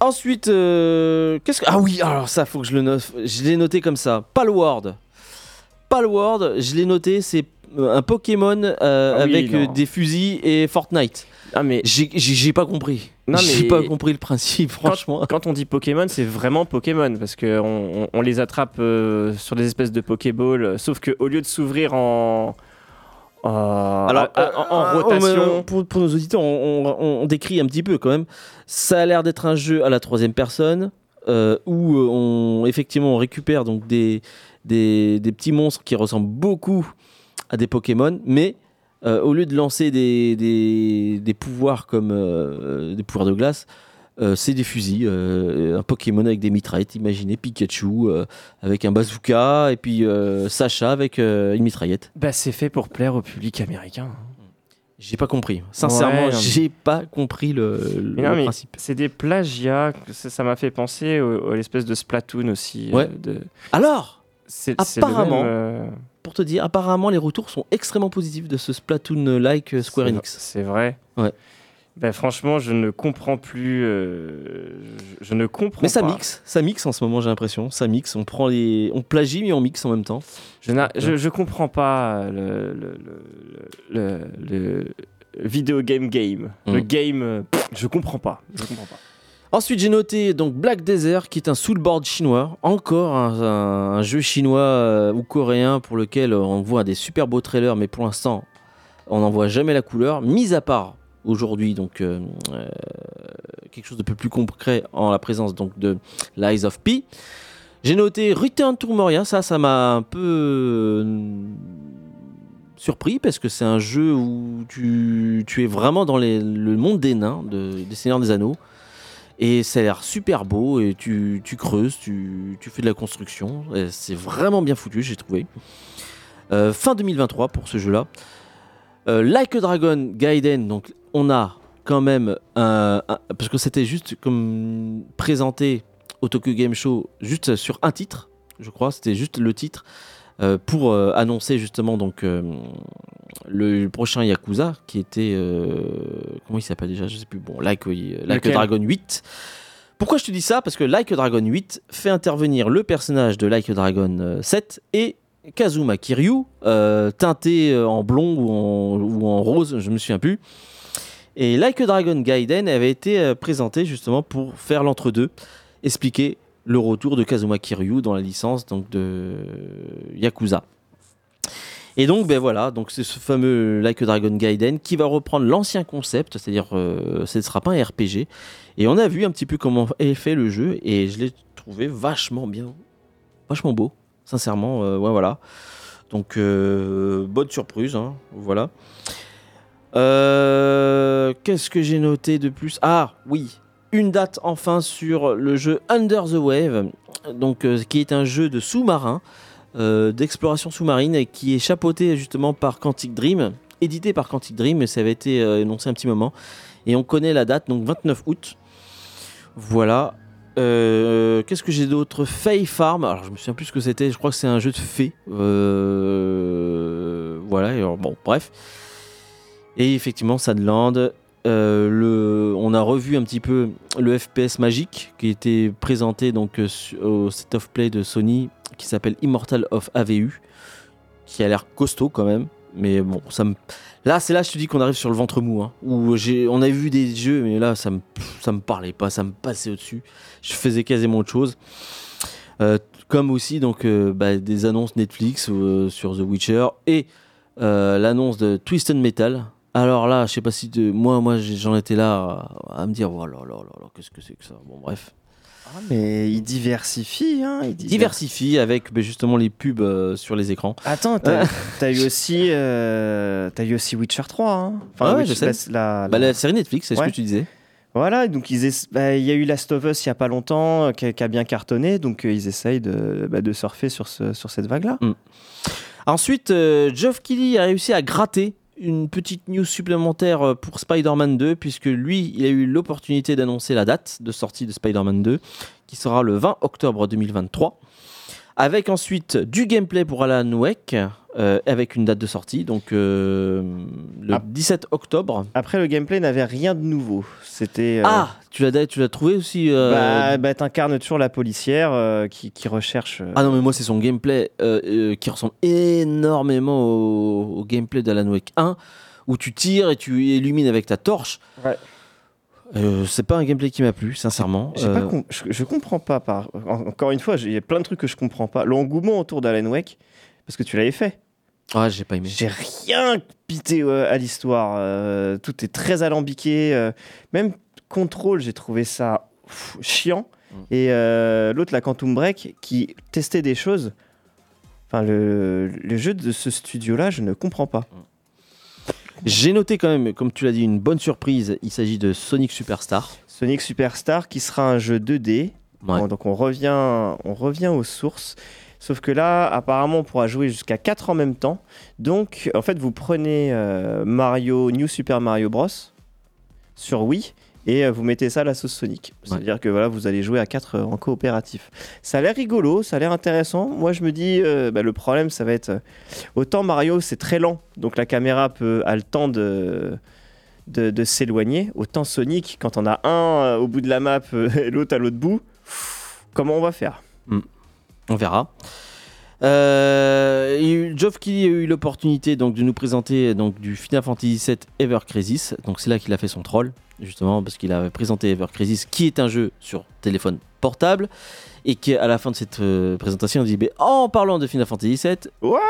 Ensuite, euh, qu'est-ce que ah oui, alors ça, faut que je le note. Je l'ai noté comme ça. Palworld. Palworld, je l'ai noté, c'est euh, un Pokémon euh, Ah oui, avec non. des fusils et Fortnite. Ah, mais J'ai pas compris. Non, J'ai pas compris le principe, franchement. quand on dit Pokémon, c'est vraiment Pokémon parce qu'on on, on les attrape euh, sur des espèces de Pokéball, euh, sauf qu'au lieu de s'ouvrir en. en- Alors, en, euh, en- en euh, rotation. euh, pour, pour nos auditeurs, on, on- on décrit un petit peu quand même. Ça a l'air d'être un jeu à la troisième personne euh, où on effectivement on récupère donc des, des, des petits monstres qui ressemblent beaucoup à des Pokémon, mais euh, au lieu de lancer des, des, des pouvoirs comme euh, des pouvoirs de glace, euh, c'est des fusils. euh, un Pokémon avec des mitraillettes, imaginez Pikachu euh, avec un bazooka et puis euh, Sacha avec euh, une mitraillette. Bah, c'est fait pour plaire au public américain. J'ai pas compris. Sincèrement, Ouais, j'ai pas compris le, non, principe. C'est des plagiats. Ça m'a fait penser à l'espèce de Splatoon aussi. euh, Ouais. de... Alors, Apparemment, euh, pour te dire, apparemment, les retours sont extrêmement positifs de ce Splatoon-like euh, Square Enix. C'est vrai. Ouais. Bah, franchement, je ne comprends plus. euh, je, je ne comprends Mais ça pas. mixe, ça mixe en ce moment, j'ai l'impression. Ça mixe, on prend les, on plagie mais on mixe en même temps. Je, n'a- je, je comprends pas le, le, le, le- le video game game. Le Mm. game, euh, pff, je comprends pas. Je comprends pas. Ensuite, j'ai noté donc Black Desert, qui est un soulboard chinois, encore un, jeu chinois euh, ou coréen pour lequel on voit des super beaux trailers, mais pour l'instant, on n'en voit jamais la couleur, mis à part aujourd'hui donc euh, euh, quelque chose de peu plus concret en la présence donc de Lies of P. J'ai noté Return to Moria, ça, ça m'a un peu euh, surpris parce que c'est un jeu où tu, es vraiment dans le monde des nains, de- des Seigneurs des Anneaux. Et ça a l'air super beau et tu, tu creuses, tu, tu fais de la construction. C'est vraiment bien foutu, j'ai trouvé. Euh, fin 2023 pour ce jeu-là. Euh, like a Dragon Gaiden, donc on a quand même un- parce que c'était juste comme présenté au Tokyo Game Show juste sur un titre, je crois, c'était juste le titre euh, pour euh, annoncer justement donc euh, le prochain Yakuza qui était comment il s'appelle déjà, je sais plus. Bon, Like, Like Dragon 8. Pourquoi je te dis ça? Parce que Like Dragon 8 fait intervenir le personnage de Like Dragon euh, 7 et Kazuma Kiryu, teinté en blond ou en, ou en rose, je me souviens plus. Et Like Dragon Gaiden avait été présenté justement pour faire l'entre-deux, expliquer le retour de Kazuma Kiryu dans la licence donc de Yakuza. Et donc ben voilà, donc c'est ce fameux Like a Dragon Gaiden qui va reprendre l'ancien concept, c'est-à-dire euh, ce ne sera pas un RPG. Et on a vu un petit peu comment est fait le jeu et je l'ai trouvé vachement bien, vachement beau, sincèrement. euh, voilà. Donc euh, bonne surprise, hein, voilà. Qu'est-ce que j'ai noté de plus? Ah oui, une date enfin sur le jeu Under the Wave, donc euh, qui est un jeu de sous-marin, euh, d'exploration sous-marine, et qui est chapeauté justement par Quantic Dream, édité par Quantic Dream, ça avait été euh, énoncé un petit moment, et on connaît la date, donc 29 août. Voilà. Qu'est-ce que j'ai d'autre? Fay Farm, alors je me souviens plus ce que c'était, je crois que c'est un jeu de fées. Voilà, et bon, bref. Et effectivement, Sadland. Euh, on a revu un petit peu le FPS magique qui était présenté euh, au set of play de Sony qui s'appelle Immortal of AVU qui a l'air costaud quand même mais bon ça me là c'est là je te dis qu'on arrive sur le ventre mou hein, on a vu des jeux mais là ça me me parlait pas ça me passait au dessus je faisais quasiment autre chose Euh, comme aussi donc bah, des annonces Netflix sur The Witcher et l'annonce de Twisted Metal. Alors là, je sais pas si de, moi, moi, j'en étais là à, à me dire, oh là là là qu'est-ce que c'est que ça? Bon, bref. Ah, mais il diversifie, hein. Il diversifie. Diversifie avec ben, justement les pubs euh, sur les écrans. Attends, t'as t'as eu aussi, euh, t'as eu aussi Witcher 3. Hein. Ah ouais, Witch- je sais. La, la- Bah, la série Netflix, c'est ce que tu disais. Voilà, donc bah, il y a eu Last of Us il y a pas longtemps euh, qui a, qui a bien cartonné, donc euh, ils essayent de, bah, de surfer sur, ce, sur cette vague-là. Ensuite, euh, Geoff Keighley a réussi à gratter une petite news supplémentaire euh, pour Spider-Man 2, puisque lui, il a eu l'opportunité d'annoncer la date de sortie de Spider-Man 2, qui sera le 20 octobre 2023. Avec ensuite du gameplay pour Alan Wake, euh, avec une date de sortie, donc euh, le Ah. 17 octobre. Après, le gameplay n'avait rien de nouveau. C'était. euh, Ah, tu l'as, tu l'as trouvé aussi Bah, bah, t'incarnes toujours la policière qui, qui recherche. Ah non, mais moi, c'est son gameplay qui ressemble énormément au, au gameplay d'Alan Wake 1, où tu tires et tu illumines avec ta torche. Ouais. Euh, c'est pas un gameplay qui m'a plu, sincèrement. Pas Euh, com- je, je comprends pas. Par... en- Encore une fois, j'ai- il y a plein de trucs que je comprends pas. L'engouement autour d'Alan Wake, parce que tu l'avais fait. Ah, j'ai pas aimé. J'ai rien pité euh, à l'histoire. tout est très alambiqué. même Control, j'ai trouvé ça pff, chiant. Mm. Et l'autre, la Quantum Break, qui testait des choses. Enfin, le, le jeu de ce studio-là, je ne comprends pas. J'ai noté quand même, comme tu l'as dit, une bonne surprise. Il s'agit de Sonic Superstar. Sonic Superstar, qui sera un jeu 2D. Ouais. Bon, donc on revient, on revient aux sources. Sauf que là, apparemment, on pourra jouer jusqu'à 4 en même temps. Donc, en fait, vous prenez euh, Mario, New Super Mario Bros. sur Wii et euh, vous mettez ça à la sauce Sonic. C'est-à-dire que voilà, vous allez jouer à 4 en coopératif. Ça a l'air rigolo, ça a l'air intéressant. Moi, je me dis, euh, bah, le problème, ça va être euh, autant Mario, c'est très lent, donc la caméra peut a le temps de de, de s'éloigner. Autant Sonic, quand on a un euh, au bout de la map euh, et l'autre à l'autre bout, pff, comment on va faire? On verra. Euh, Geoff Keighley a eu l'opportunité donc de nous présenter donc du Final Fantasy VII Ever Crisis. Donc c'est là qu'il a fait son troll justement parce qu'il avait présenté Ever Crisis qui est un jeu sur téléphone portable et qu'à la fin de cette euh, présentation on dit mais en parlant de Final Fantasy VII Ouais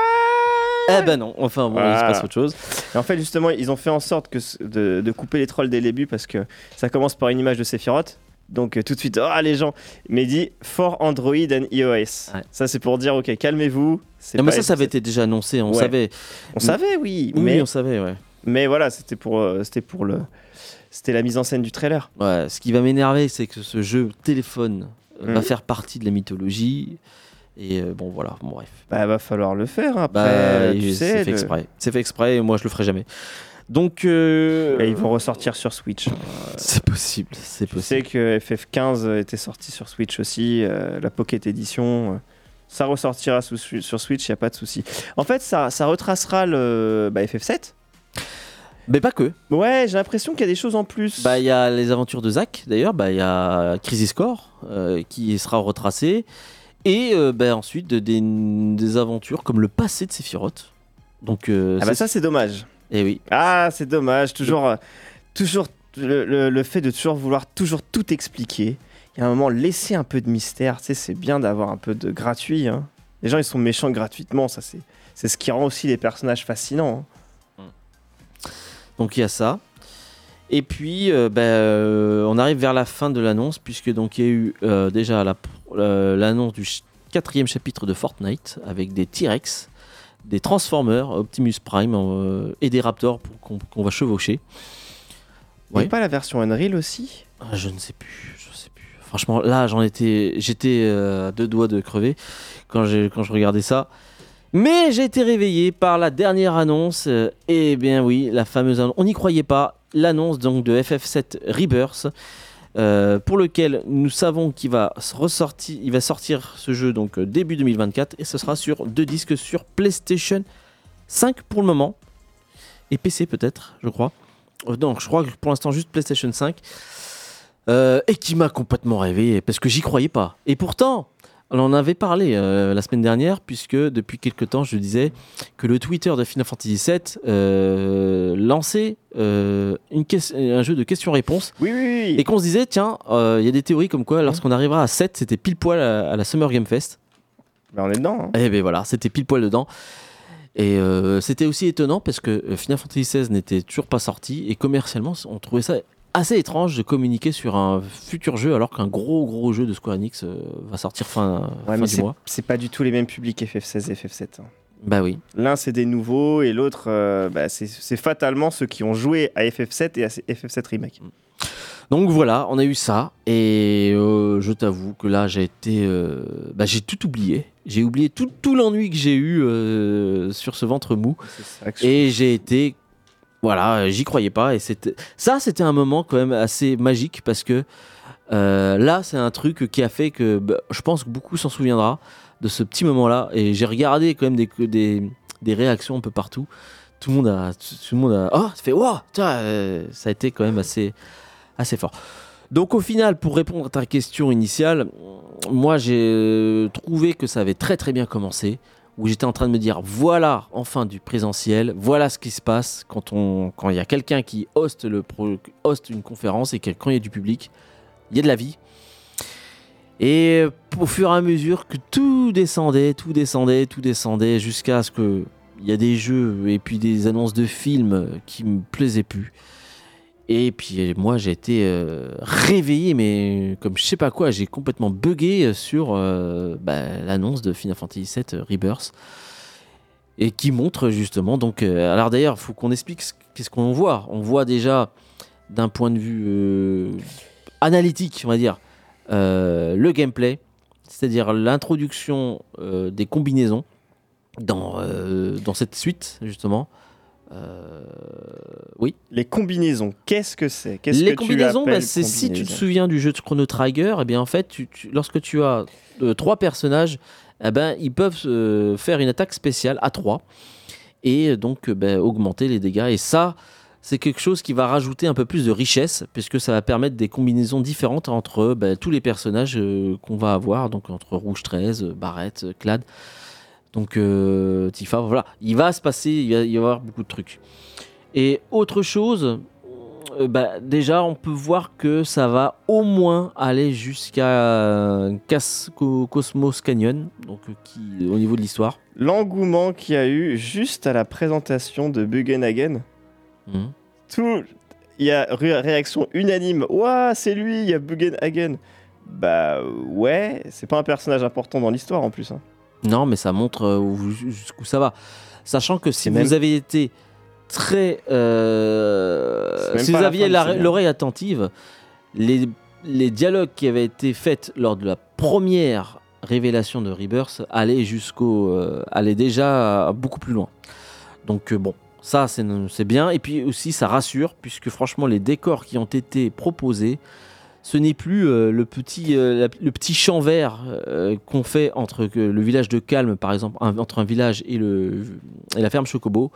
eh ben non enfin bon il se Voilà. passe autre chose Et en fait, justement, ils ont fait en sorte que, de, de couper les trolls dès le début parce que ça commence par une image de Sephiroth. Donc euh, tout de suite, ah les gens, mais dit for Android and iOS. Ouais. Ça c'est pour dire, ok, calmez-vous. non, mais ça ça avait été déjà annoncé on Ouais. savait On savait, oui, oui mais, on savait ouais mais voilà, c'était pour, euh, c'était pour le, c'était la mise en scène du trailer. Ouais, ce qui va m'énerver, c'est que ce jeu téléphone euh, va Mhm. faire partie de la mythologie. Et euh, bon, voilà, bon, bref. Bah va falloir le faire. Après, Bah, tu sais, c'est fait le- exprès. C'est fait exprès et moi je le ferai jamais. Donc, euh, Et ils vont ressortir sur Switch. c'est possible, c'est Je sais possible. que FF15 était sorti sur Switch aussi, euh, la Pocket Edition. euh, ça ressortira sous- sur Switch, il n'y a pas de souci. En fait, ça, ça retracera le bah, FF7. Mais pas que. Ouais, j'ai l'impression qu'il y a des choses en plus. Bah, il y a les aventures de Zack, d'ailleurs. Bah, il y a Crisis Core euh, qui sera retracé. Et euh, bah, ensuite, de- des, des aventures comme le passé de Sephiroth. Donc, euh, ah bah ça, c'est dommage. eh oui. Ah, c'est dommage. Toujours, euh, toujours le, le- le fait de toujours vouloir toujours tout expliquer. Il y a un moment, laisser un peu de mystère. Tu sais, c'est bien d'avoir un peu de gratuit. hein. Les gens, ils sont méchants gratuitement. Ça, c'est, c'est ce qui rend aussi les personnages fascinants. hein. Donc il y a ça. Et puis, euh, bah, euh, on arrive vers la fin de l'annonce, puisque donc il y a eu euh, déjà la- l'annonce du ch- quatrième chapitre de Fortnite avec des T-Rex, des Transformers, Optimus Prime et des Raptors pour- qu'on va chevaucher. Il y a Ouais. pas la version Unreal aussi? Ah, je ne sais plus, je sais plus. Franchement, là, j'en étais, j'étais à deux doigts de crever quand je regardais ça. Mais j'ai été réveillé par la dernière annonce. euh, et bien oui, la fameuse annonce. On n'y croyait pas. L'annonce donc de FF7 Rebirth. euh, pour lequel nous savons qu'il va ressortir, il va sortir ce jeu donc euh, début 2024 et ce sera sur deux disques sur PlayStation 5 pour le moment et PC peut-être, je crois. Donc je crois que pour l'instant juste PlayStation 5 euh, et qui m'a complètement rêvé parce que j'y croyais pas. Et pourtant, on en avait parlé euh, la semaine dernière puisque depuis quelques temps je disais que le Twitter de Final Fantasy VII euh, lançait euh, une un jeu de questions-réponses Oui, oui, oui. et qu'on se disait tiens il y a des théories comme quoi lorsqu'on arrivera à 7 c'était pile poil à, à la Summer Game Fest. Ben, on est dedans. hein. Et ben voilà, c'était pile poil dedans. Et c'était aussi étonnant parce que Final Fantasy XVI n'était toujours pas sorti et commercialement, on trouvait ça assez étrange de communiquer sur un futur jeu alors qu'un gros gros jeu de Square Enix euh, va sortir fin, Ouais, fin mais du mois. c'est pas du tout les mêmes publics FF16 et FF7. hein. Bah oui. L'un, c'est des nouveaux et l'autre, euh, bah, c'est, fatalement ceux qui ont joué à FF7 et à FF7 Remake. Donc voilà, on a eu ça et euh, je t'avoue que là j'ai été, euh, bah, j'ai tout oublié. J'ai oublié tout, tout l'ennui que j'ai eu sur ce ventre mou. Et j'ai été. Voilà, j'y croyais pas. Et c'était ça, c'était un moment quand même assez magique parce que euh, là, c'est un truc qui a fait que bah, je pense que beaucoup s'en souviendra de ce petit moment-là. Et j'ai regardé quand même des, des, réactions un peu partout. Tout le monde a. Tout le monde a. Oh, ça fait wow Tiens, euh, Ça a été quand même assez, assez fort. Donc au final, pour répondre à ta question initiale, moi j'ai euh, trouvé que ça avait très très bien commencé où j'étais en train de me dire voilà enfin du présentiel, voilà ce qui se passe quand on quand il y a quelqu'un qui hoste le une conférence et quand il y a du public, il y a de la vie. Et au fur et à mesure que tout descendait, tout descendait, tout descendait jusqu'à ce que il y a des jeux et puis des annonces de films qui me plaisaient plus. Et puis moi j'ai été euh, réveillé mais comme je sais pas quoi, j'ai complètement bugué sur euh, bah, l'annonce de Final Fantasy VII Rebirth et qui montre justement donc euh, alors d'ailleurs il faut qu'on explique ce qu'est-ce qu'on voit. On voit déjà d'un point de vue euh, analytique, on va dire, euh, le gameplay, c'est-à-dire l'introduction euh, des combinaisons dans, euh, dans cette suite justement. Euh, oui. Les combinaisons, qu'est-ce que c'est? Les que combinaisons, bah, c'est si tu te souviens du jeu de Chrono Trigger, eh bien en fait, tu- tu- lorsque tu as euh, trois personnages, eh ben, ils peuvent euh, faire une attaque spéciale à trois et euh, donc ben, augmenter les dégâts. Et ça, c'est quelque chose qui va rajouter un peu plus de richesse puisque ça va permettre des combinaisons différentes entre ben, tous les personnages qu'on va avoir, donc entre Rouge 13, euh, Barrett, euh, Clad. Donc euh, Tifa, voilà, il va se passer, il va y avoir beaucoup de trucs. Et autre chose, euh, bah, déjà, on peut voir que ça va au moins aller jusqu'à euh, Cosmos Canyon, donc qui, au niveau de l'histoire. L'engouement qu'il y a eu juste à la présentation de Bugenhagen, Mhm. tout, il y a ré- réaction unanime. Ouah, c'est lui, il y a Bugenhagen. Bah ouais, c'est pas un personnage important dans l'histoire en plus. hein. Non, mais ça montre euh, où- jusqu'où ça va. Sachant que si vous même- avez été très. euh, si vous aviez l'oreille attentive, les, les dialogues qui avaient été faits lors de la première révélation de Rebirth allaient jusqu'au. euh, allaient déjà beaucoup plus loin. Donc, euh, bon. Ça, c'est c'est bien. Et puis aussi, ça rassure, puisque franchement, les décors qui ont été proposés, ce n'est plus euh, le, petit, euh, la- le petit champ vert euh, qu'on fait entre le village de Calme, par exemple, un- entre un village et, le, et la ferme Chocobo.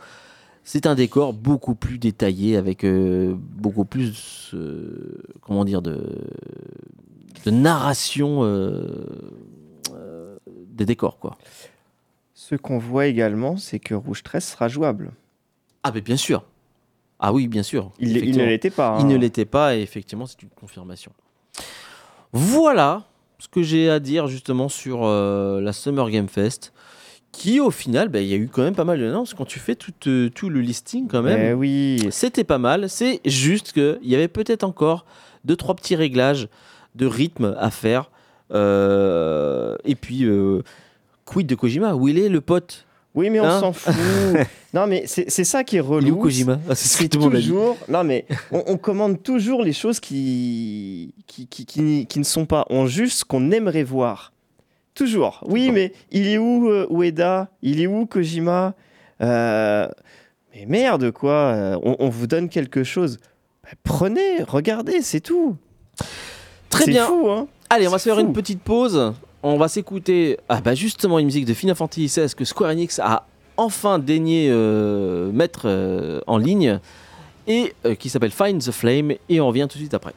C'est un décor beaucoup plus détaillé, avec beaucoup plus, comment dire, de, de narration des décors, quoi. Ce qu'on voit également, c'est que Rouge 13 sera jouable. Ah, mais bien sûr. Ah oui, bien sûr. Il, il ne l'était pas. Il hein. ne l'était pas et effectivement c'est une confirmation. Voilà ce que j'ai à dire justement sur euh, la Summer Game Fest qui au final bah, il y a eu quand même pas mal d'annonces quand tu fais tout, euh, tout le listing quand même. Eh oui. C'était pas mal, c'est juste qu'il y avait peut-être encore deux trois petits réglages de rythme à faire. Euh, et puis quid de Kojima? Où il est le pote? Oui, mais on Hein? s'en fout. non, mais c'est ça qui est relou. Kojima Ah, C'est ce que tout le monde a dit. toujours. Non, mais on, on commande toujours les choses qui qui, qui, qui- qui ne sont pas. On juge ce qu'on aimerait voir. Toujours. Oui, Bon. mais il est où euh, Ueda? Il est où Kojima? Euh, Mais merde, quoi. euh, On, on vous donne quelque chose. Bah, prenez, regardez, c'est tout. Très bien. fou, hein Allez, on va se faire fou. une petite pause. On va s'écouter ah bah justement une musique de Final Fantasy XVI que Square Enix a enfin daigné euh, mettre euh, en ligne et euh, qui s'appelle Find the Flame et on revient tout de suite après.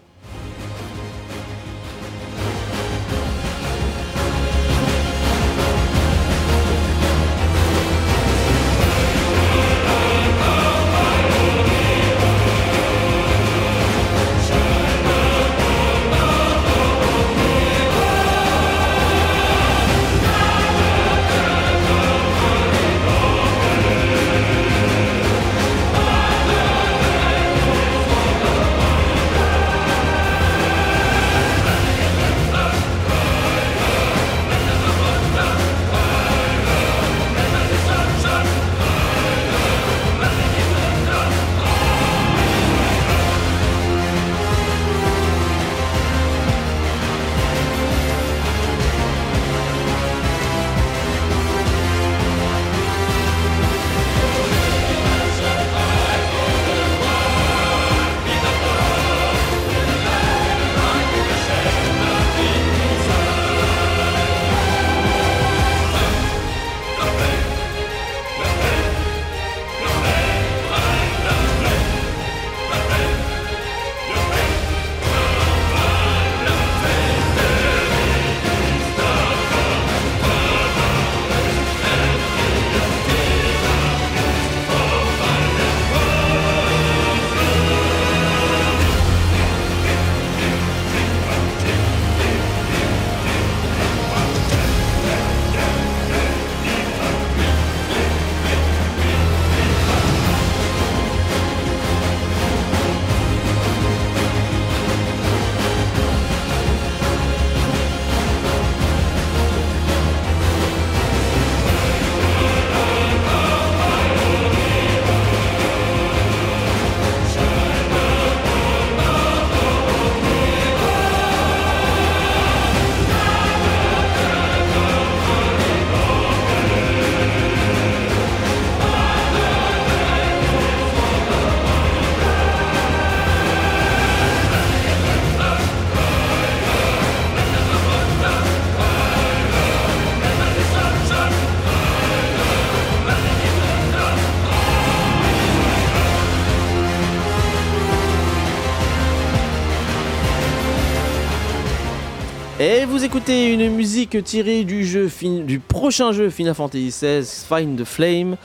Et vous écoutez une musique tirée du jeu du prochain jeu Final Fantasy XVI Find the Flame.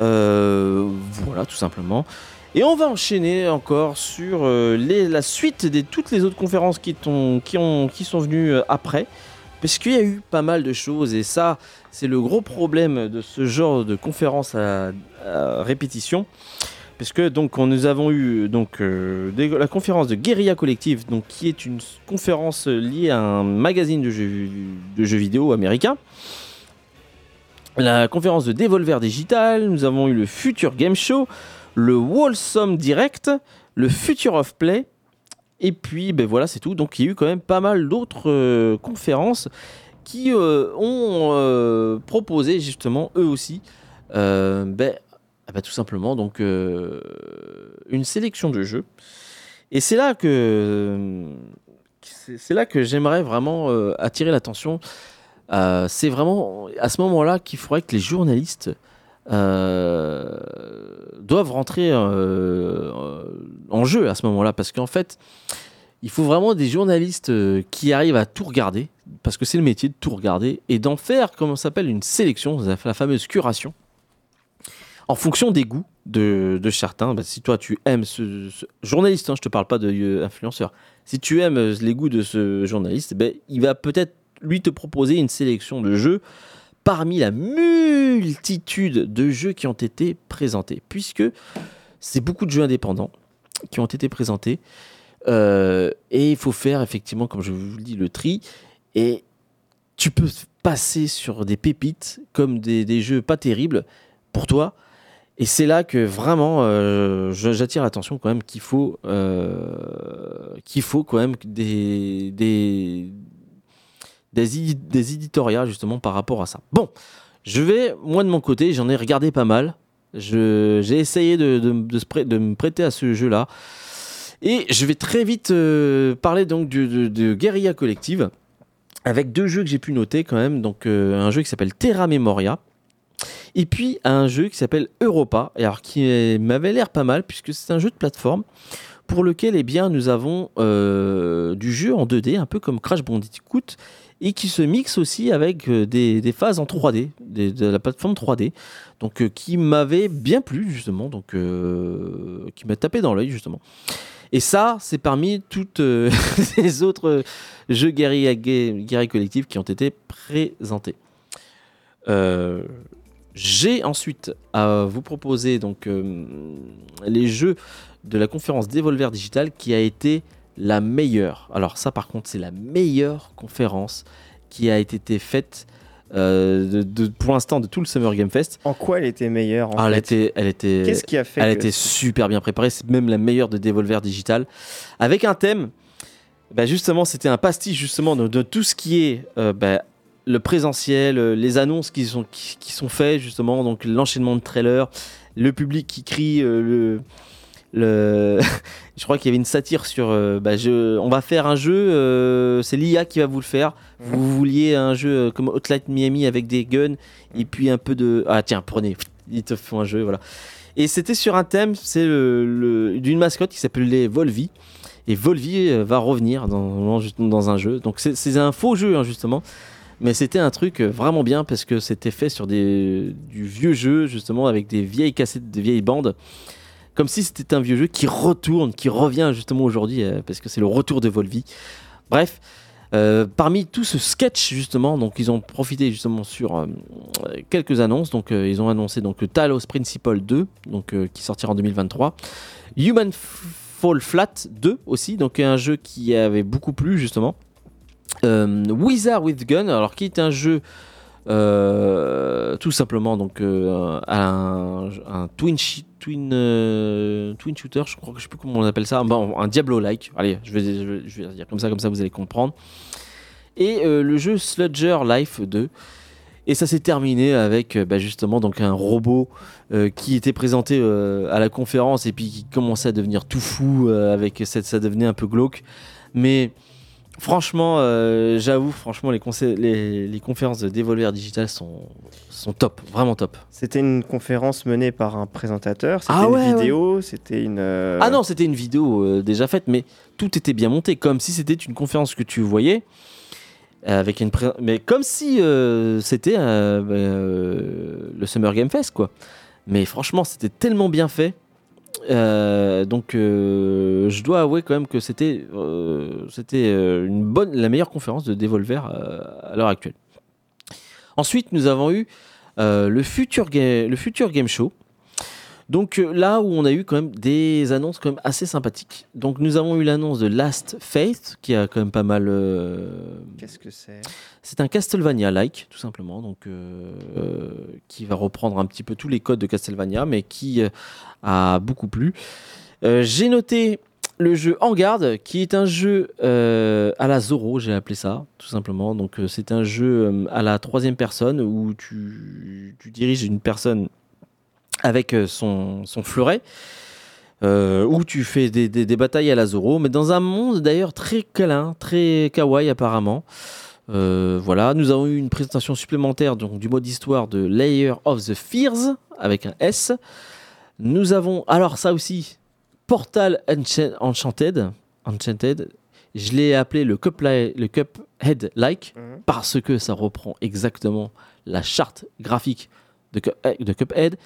Euh, voilà, tout simplement. Et on va enchaîner encore sur euh, la suite de toutes les autres conférences qui, qui, ont, qui sont venues euh, après. Parce qu'il y a eu pas mal de choses et ça, c'est le gros problème de ce genre de conférence à, à répétition. Parce que donc on- nous avons eu donc euh, la conférence de Guerilla Collective, donc qui est une conférence liée à un magazine de jeux, de jeux vidéo américain. La conférence de Devolver Digital, nous avons eu le Future Game Show, le Wholesome Direct, le Future of Play, et puis ben voilà c'est tout. Donc il y a eu quand même pas mal d'autres euh, conférences qui euh, ont proposé justement eux aussi ben, Ah bah, tout simplement donc euh, une sélection de jeux. Et c'est là que j'aimerais vraiment euh, attirer l'attention. Euh, c'est vraiment à ce moment-là qu'il faudrait que les journalistes doivent rentrer en jeu à ce moment-là parce qu'en fait il faut vraiment des journalistes qui arrivent à tout regarder parce que c'est le métier de tout regarder et d'en faire comment ça s'appelle une sélection la fameuse curation en fonction des goûts de, certains. Bah, si toi tu aimes ce, journaliste, hein, je te parle pas de euh, si tu aimes euh, les goûts de ce journaliste, ben, il va peut-être lui te proposer une sélection de jeux parmi la multitude de jeux qui ont été présentés, puisque c'est beaucoup de jeux indépendants qui ont été présentés. Euh, et il faut faire effectivement, comme je vous le dis, le tri. Et tu peux passer sur des pépites comme des jeux pas terribles pour toi. Et c'est là que vraiment, euh, j'attire l'attention quand même qu'il faut, euh, qu'il faut quand même des, des, des, des éditoriats justement par rapport à ça. Bon, je vais, moi de mon côté, j'en ai regardé pas mal. J'ai essayé de, de- me prêter à ce jeu-là. Et je vais très vite euh, parler donc de, de Guerilla Collective avec deux jeux que j'ai pu noter quand même. Donc un jeu qui s'appelle Terra Memoria et puis un jeu qui s'appelle Europa, et alors qui m'avait l'air pas mal puisque c'est un jeu de plateforme pour lequel eh bien, nous avons euh, du jeu en 2D, un peu comme Crash Bandicoot, et qui se mixe aussi avec euh, des, phases en 3D, des- de la plateforme 3D, donc euh, qui m'avait bien plu justement, donc qui m'a tapé dans l'œil justement. Et ça, c'est parmi toutes euh, les autres jeux guérilla collective qui ont été présentés. J'ai ensuite à vous proposer donc euh, les jeux de la conférence Devolver Digital qui a été la meilleure. Alors ça par contre c'est la meilleure conférence qui a été faite euh, de, de- pour l'instant de tout le Summer Game Fest. En quoi elle était meilleure en Ah, elle était, elle était, Qu'est-ce qui a fait elle que- était super bien préparée, c'est même la meilleure de Devolver Digital, avec un thème. bah, justement, c'était un pastiche justement de, de tout ce qui est euh, bah, le présentiel, euh, les annonces qui sont qui, qui sont faites justement, donc l'enchaînement de trailers, le public qui crie, euh, le le. je crois qu'il y avait une satire sur. euh, bah, je, on va faire un jeu, euh, c'est l'IA qui va vous le faire. Vous vouliez un jeu comme Hotline Miami avec des guns et puis un peu de. Ah tiens, prenez, ils te font un jeu, voilà. Et c'était sur un thème, c'est le, le- d'une mascotte qui s'appelle les Volvi. Et Volvi va revenir dans, dans, un jeu. Donc c'est, c'est un faux jeu, hein, justement. Mais c'était un truc euh, vraiment bien parce que c'était fait sur des, du vieux jeu, justement, avec des vieilles cassettes, des vieilles bandes. Comme si c'était un vieux jeu qui retourne, qui revient justement aujourd'hui, euh, parce que c'est le retour de Volvi. Bref, euh, parmi tout ce sketch justement, donc ils ont profité justement sur quelques annonces. Donc ils ont annoncé donc Talos Principle 2, donc qui sortira en 2023. Human Fall Flat 2 aussi, donc un jeu qui avait beaucoup plu justement. Euh, Wizard with Gun, alors qui est un jeu euh, tout simplement donc euh, un, twin shooter, je crois que je sais plus comment on appelle ça, un Diablo-like. Allez, je vais, je dire comme ça, comme ça vous allez comprendre. Et le jeu Sludger Life 2. Et ça s'est terminé avec bah, justement donc un robot qui était présenté à la conférence et puis qui commençait à devenir tout fou avec ça devenait un peu glauque. Mais franchement, euh, j'avoue, franchement, les, conseils- les, les conférences de Devolver Digital sont, sont top, vraiment top. C'était une conférence menée par un présentateur, c'était Ah une ouais, vidéo, c'était une. euh, Ah non, c'était une vidéo euh, déjà faite, mais tout était bien monté, comme si c'était une conférence que tu voyais. Avec une pré- mais comme si c'était le Summer Game Fest quoi. Mais franchement, c'était tellement bien fait. Euh, donc, euh, je dois avouer quand même que c'était euh, la meilleure conférence de Devolver à l'heure actuelle. Ensuite, nous avons eu le Future Ga- le Future Game Show. Donc euh, là où on a eu quand même des annonces quand même assez sympathiques. Donc nous avons eu l'annonce de Last Faith qui a quand même pas mal. euh, Qu'est-ce que c'est? C'est un Castlevania-like tout simplement, donc euh, euh, qui va reprendre un petit peu tous les codes de Castlevania, mais qui a beaucoup plu. J'ai noté le jeu En Garde, qui est un jeu euh, à la Zorro, j'ai appelé ça, tout simplement. Donc euh, c'est un jeu euh, à la troisième personne où tu, tu diriges une personne avec euh, son, son fleuret. euh, où tu fais des, des- des batailles à la Zoro, mais dans un monde d'ailleurs très câlin, très kawaii apparemment. Euh, voilà, nous avons eu une présentation supplémentaire donc, du mode histoire de Layer of the Fears avec un S. Nous avons, alors ça aussi, Portal Encha- Enchanted. Enchanted. Je l'ai appelé le, Cupli- le Cuphead-like Mhm. parce que ça reprend exactement la charte graphique de, Cup- de Cuphead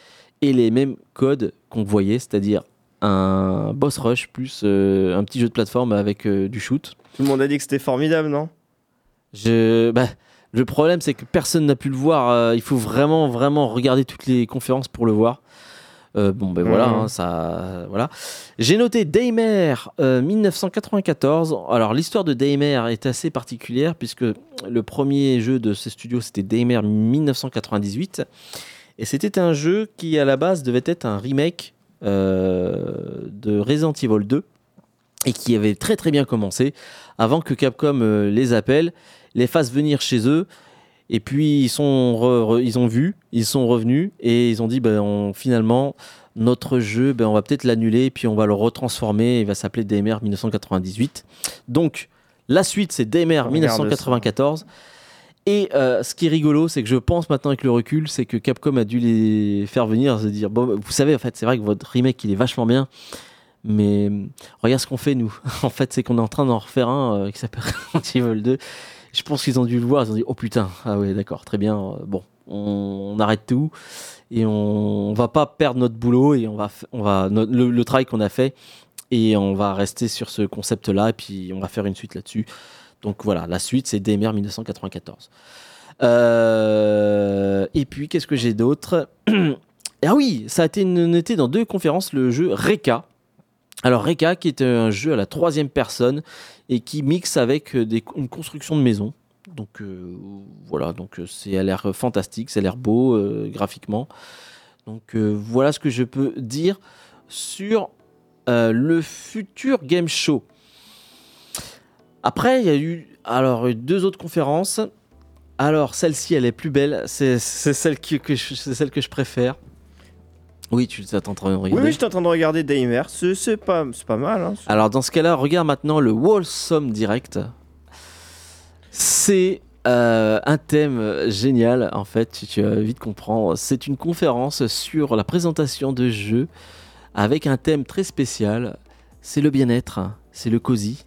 et les mêmes codes qu'on voyait, c'est-à-dire un boss rush plus euh, un petit jeu de plateforme avec euh, du shoot. Tout le monde a dit que c'était formidable, non? Je, bah, le problème, c'est que personne n'a pu le voir. euh, il faut vraiment, vraiment regarder toutes les conférences pour le voir. Euh, bon, ben voilà, Mhm. hein, ça, voilà. J'ai noté Daymare euh, 1994. Alors, l'histoire de Daymare est assez particulière puisque le premier jeu de ce studio, c'était Daymare 1998. Et c'était un jeu qui, à la base, devait être un remake euh, de Resident Evil 2 et qui avait très très bien commencé avant que Capcom euh, les appelle, les fasse venir chez eux. Et puis ils sont re- re- ils ont vu, ils sont revenus et ils ont dit ben on- finalement notre jeu ben on va peut-être l'annuler et puis on va le retransformer, il va s'appeler DMR 1998. Donc la suite c'est DMR Regarde 1994. Et euh, ce qui est rigolo, c'est que je pense maintenant avec le recul, c'est que Capcom a dû les faire venir, se dire vous savez, en fait, c'est vrai que votre remake il est vachement bien, mais hum, regarde ce qu'on fait nous. en fait, c'est qu'on est en train d'en refaire un euh, qui s'appelle Resident Evil 2. Je pense qu'ils ont dû le voir, ils ont dit oh putain, ah ouais, d'accord, très bien, euh, bon, on, arrête tout et on, on va pas perdre notre boulot et on va, on va le, le travail qu'on a fait et on va rester sur ce concept-là et puis on va faire une suite là-dessus. Donc voilà, la suite c'est DMR 1994. Euh, et puis qu'est-ce que j'ai d'autre Ah oui, ça a été noté dans deux conférences le jeu Reka. Alors Reka qui est un jeu à la troisième personne et qui mixe avec euh, une construction de maison. Donc euh, voilà, donc c'est a l'air fantastique, ça a l'air beau graphiquement. Donc voilà ce que je peux dire sur le futur game show. Après, il y a eu alors eu deux autres conférences. Alors celle-ci, elle est plus belle. C'est celle que, que je, c'est celle que je préfère. Oui, tu t'attends en train de Oui, regarder. oui, j'étais en train de regarder Daymare. C'est pas, mal. Hein. Alors dans ce cas-là, regarde maintenant le Wholesome Direct. C'est euh, un thème génial, en fait, tu, tu vas vite comprendre. C'est une conférence sur la présentation de jeux avec un thème très spécial. C'est le bien-être, c'est le cosy,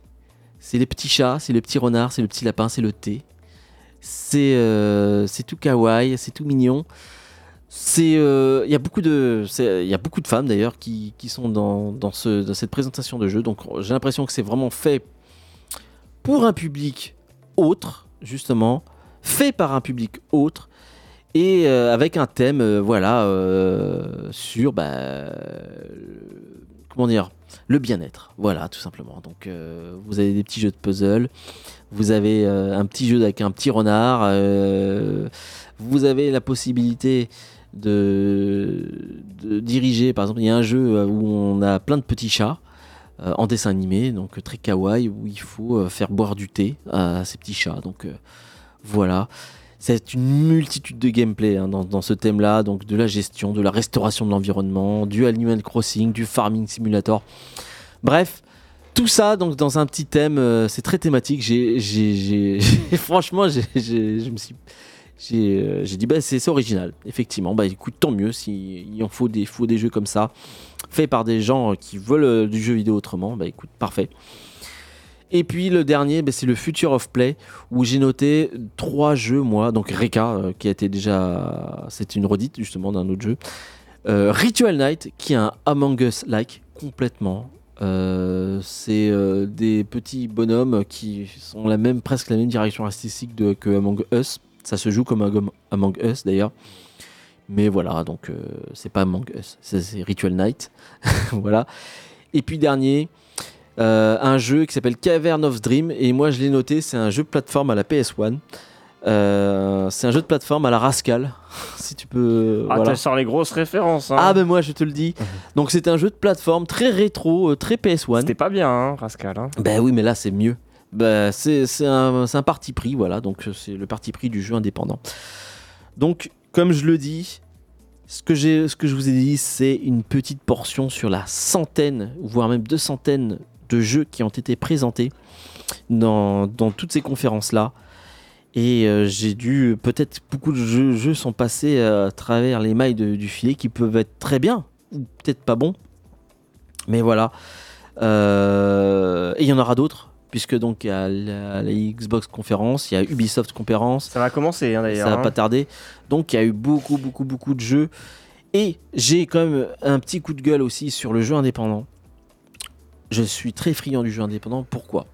c'est les petits chats, c'est le petit renard, c'est le petit lapin, c'est le thé. C'est euh, tout kawaii, c'est tout mignon. C'est euh, il y a beaucoup de y a beaucoup de femmes d'ailleurs qui, sont dans, dans, ce, dans cette présentation de jeu. Donc j'ai l'impression que c'est vraiment fait pour un public autre justement, fait par un public autre et euh, avec un thème euh, voilà euh, sur bah, comment dire le bien-être. Voilà tout simplement. Donc euh, vous avez des petits jeux de puzzle, vous avez euh, un petit jeu avec un petit renard, euh, vous avez la possibilité de, de diriger. Par exemple, il y a un jeu où on a plein de petits chats en dessin animé, donc très kawaii, où il faut faire boire du thé à ces petits chats. Donc voilà. C'est une multitude de gameplay hein, dans, ce thème-là, donc de la gestion, de la restauration de l'environnement, du Animal Crossing, du Farming Simulator. Bref, tout ça donc dans un petit thème, euh, c'est très thématique. Franchement, euh, j'ai dit bah c'est, original. Effectivement, bah écoute, tant mieux s'il en faut des, faut jeux comme ça, faits par des gens qui veulent euh, du jeu vidéo autrement. Bah écoute, parfait. Et puis le dernier, bah, c'est le Future of Play, où j'ai noté trois jeux, moi. Donc Reka, euh, qui a été déjà. C'était une redite justement d'un autre jeu. Euh, Ritual Night, qui est un Among Us-like, complètement. Euh, c'est des petits bonhommes qui sont la même, presque la même direction artistique que Among Us. Ça se joue comme Among- Us d'ailleurs. Mais voilà, donc c'est pas Among Us, c'est c'est Ritual Night. voilà. Et puis dernier, euh, un jeu qui s'appelle Cavern of Dream. Et moi je l'ai noté, c'est un jeu de plateforme à la PS1. Euh, c'est un jeu de plateforme à la Rascal. si tu peux. Ah, voilà. sors les grosses références. Hein. Ah ben moi je te le dis. Donc c'est un jeu de plateforme très rétro, euh, très PS1. C'était pas bien, hein, Rascal. Hein. Ben oui mais là c'est mieux. Ben, c'est c'est un, c'est un parti pris, voilà. Donc c'est le parti pris du jeu indépendant. Donc comme je le dis, Ce que, j'ai, ce que je vous ai dit, c'est une petite portion sur la centaine, voire même deux centaines de jeux qui ont été présentés dans, dans toutes ces conférences-là. Et euh, j'ai dû, peut-être beaucoup de jeux, jeux sont passés à travers les mailles de- du filet qui peuvent être très bien, ou peut-être pas bons. Mais voilà. Euh, et il y en aura d'autres, puisque donc il y a la, la Xbox conférence, il y a Ubisoft conférence, Ça va commencer hein, d'ailleurs. ça va hein. pas tarder. Donc il y a eu beaucoup, beaucoup, beaucoup de jeux. Et j'ai quand même un petit coup de gueule aussi sur le jeu indépendant. Je suis très friand du jeu indépendant. Pourquoi?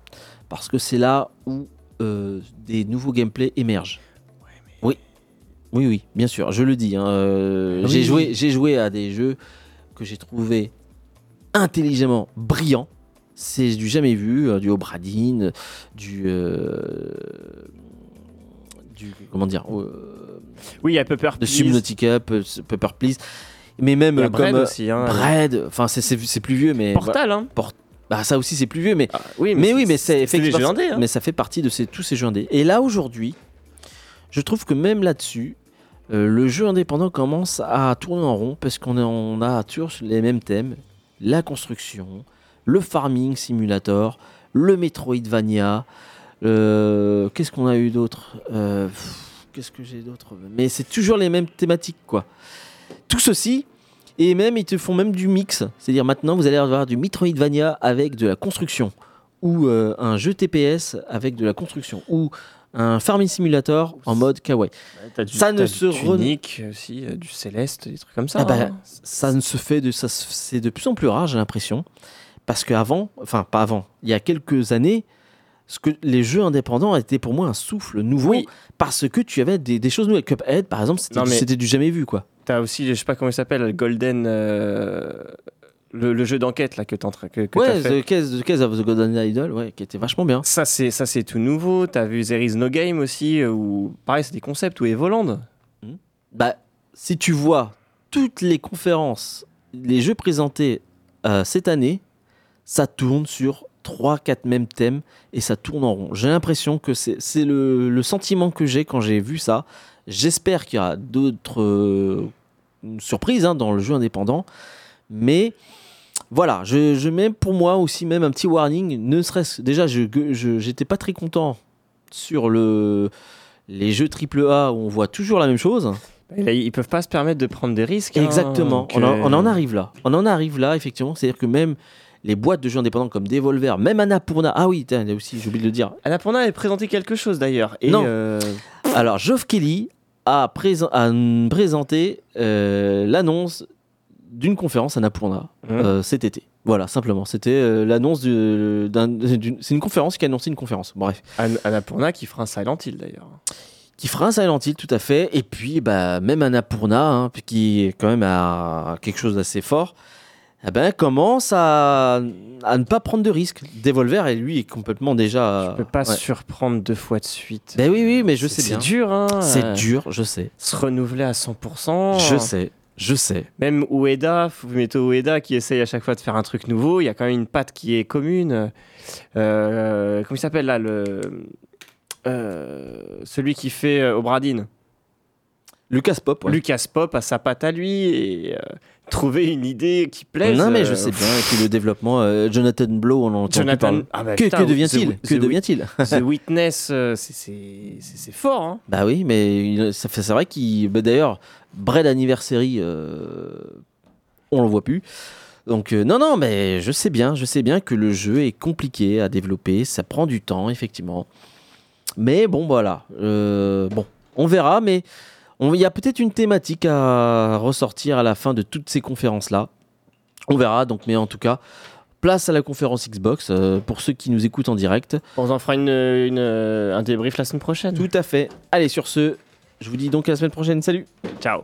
Parce que c'est là où euh, des nouveaux gameplays émergent. Oui. Oui, oui, bien sûr, je le dis. hein, euh, Oui. J'ai joué, j'ai joué à des jeux que j'ai trouvé intelligemment brillants. C'est du jamais vu, euh, du Obradine, du, du comment dire, Oui, il y a Pepper de. Subnautica, Pe- Pepper Please, mais même comme aussi. Hein. Enfin c'est plus vieux, mais Portal, hein. Bah, ça aussi c'est plus vieux, mais Ah, oui, mais oui, mais c'est effectivement, hein. mais ça fait partie de ces, tous ces jeux indés. Et là aujourd'hui, je trouve que même là-dessus, euh, le jeu indépendant commence à tourner en rond parce qu'on a, on a toujours les mêmes thèmes la construction, le farming simulator, le Metroidvania. euh, Qu'est-ce qu'on a eu d'autre Euh, Qu'est-ce que j'ai d'autre? Mais c'est toujours les mêmes thématiques, quoi. Tout ceci. Et même, ils te font même du mix. C'est-à-dire maintenant, vous allez avoir du Metroidvania avec de la construction. Ou euh, un jeu TPS avec de la construction. Ou un Farming Simulator en mode kawaii. T'as du, ça ne se Tunic aussi, euh, du Céleste, des trucs comme ça. Ah bah, hein. ça ne se fait de ça c'est de plus en plus rare j'ai l'impression parce qu'avant enfin pas avant il y a quelques années ce que les jeux indépendants étaient pour moi un souffle nouveau Oui. parce que tu avais des, des choses nouvelles Cuphead par exemple du- c'était du jamais vu quoi T'as aussi, je sais pas comment il s'appelle, le Golden. euh, le, le jeu d'enquête là que train que, que ouais fait. The Case, The Case of the Golden Idol ouais qui était vachement bien Ça c'est ça c'est tout nouveau. T'as vu There is no game aussi euh, où pareil c'est des concepts ou Evoland. bah si tu vois toutes les conférences les jeux présentés euh, cette année ça tourne sur 3-4 mêmes thèmes et ça tourne en rond. J'ai l'impression que c'est c'est le, le sentiment que j'ai quand j'ai vu ça. J'espère qu'il y aura d'autres euh, surprises hein, dans le jeu indépendant. Mais voilà, je, je mets pour moi aussi même un petit warning. Ne serait-ce déjà, je j'étais pas très content sur le, les jeux AAA où on voit toujours la même chose. Là, ils peuvent pas se permettre de prendre des risques. hein, Exactement. On, en, euh, on en arrive là. On en arrive là, effectivement. C'est-à-dire que même les boîtes de jeux indépendants comme Devolver, même Annapurna. Ah oui, aussi, j'ai oublié de le dire. Annapurna avait présenté quelque chose d'ailleurs. Et Non. euh, Alors, Geoff Kelly a, présen- a présenté euh, l'annonce d'une conférence Annapurna Mhm. euh, cet été. Voilà, simplement. C'était euh, l'annonce du- d'un- d'une. C'est une conférence qui a annoncé une conférence. Bref. Ann- Annapurna qui fera un Silent Hill d'ailleurs. qui fera un Silent Hill tout à fait et puis bah même Annapurna hein, qui est quand même à quelque chose d'assez fort eh ben commence à, à ne pas prendre de risques Devolver et lui est complètement déjà Je peux pas ouais. surprendre deux fois de suite. ben oui oui mais je sais C'est dur, hein. c'est dur je sais Se renouveler à 100%. je sais je sais Même Ueda, Fumeto Ueda, qui essaye à chaque fois de faire un truc nouveau, il y a quand même une patte qui est commune. Euh, comment il s'appelle là le, euh, Celui qui fait euh, Obradine. Lucas Pop ouais. Lucas Pop a sa patte à lui et euh, trouver une idée qui plaise. non mais je euh, sais bien et puis le développement euh, Jonathan Blow on en entend Jonathan. Ah bah que, que devient-il The- que devient-il The Witness, euh, c'est- fort. Hein. Bah oui, mais c'est vrai qu'il bah d'ailleurs Bread Anniversary euh, on le voit plus. Donc euh, non non, mais je sais bien, je sais bien que le jeu est compliqué à développer, ça prend du temps effectivement. Mais bon voilà, euh, bon, on verra mais on- il y a peut-être une thématique à ressortir à la fin de toutes ces conférences là. On verra donc mais en tout cas Place à la conférence Xbox euh, pour ceux qui nous écoutent en direct. On en fera une, une, euh, un débrief la semaine prochaine. Tout à fait. Allez, sur ce, je vous dis donc à la semaine prochaine. Salut Ciao.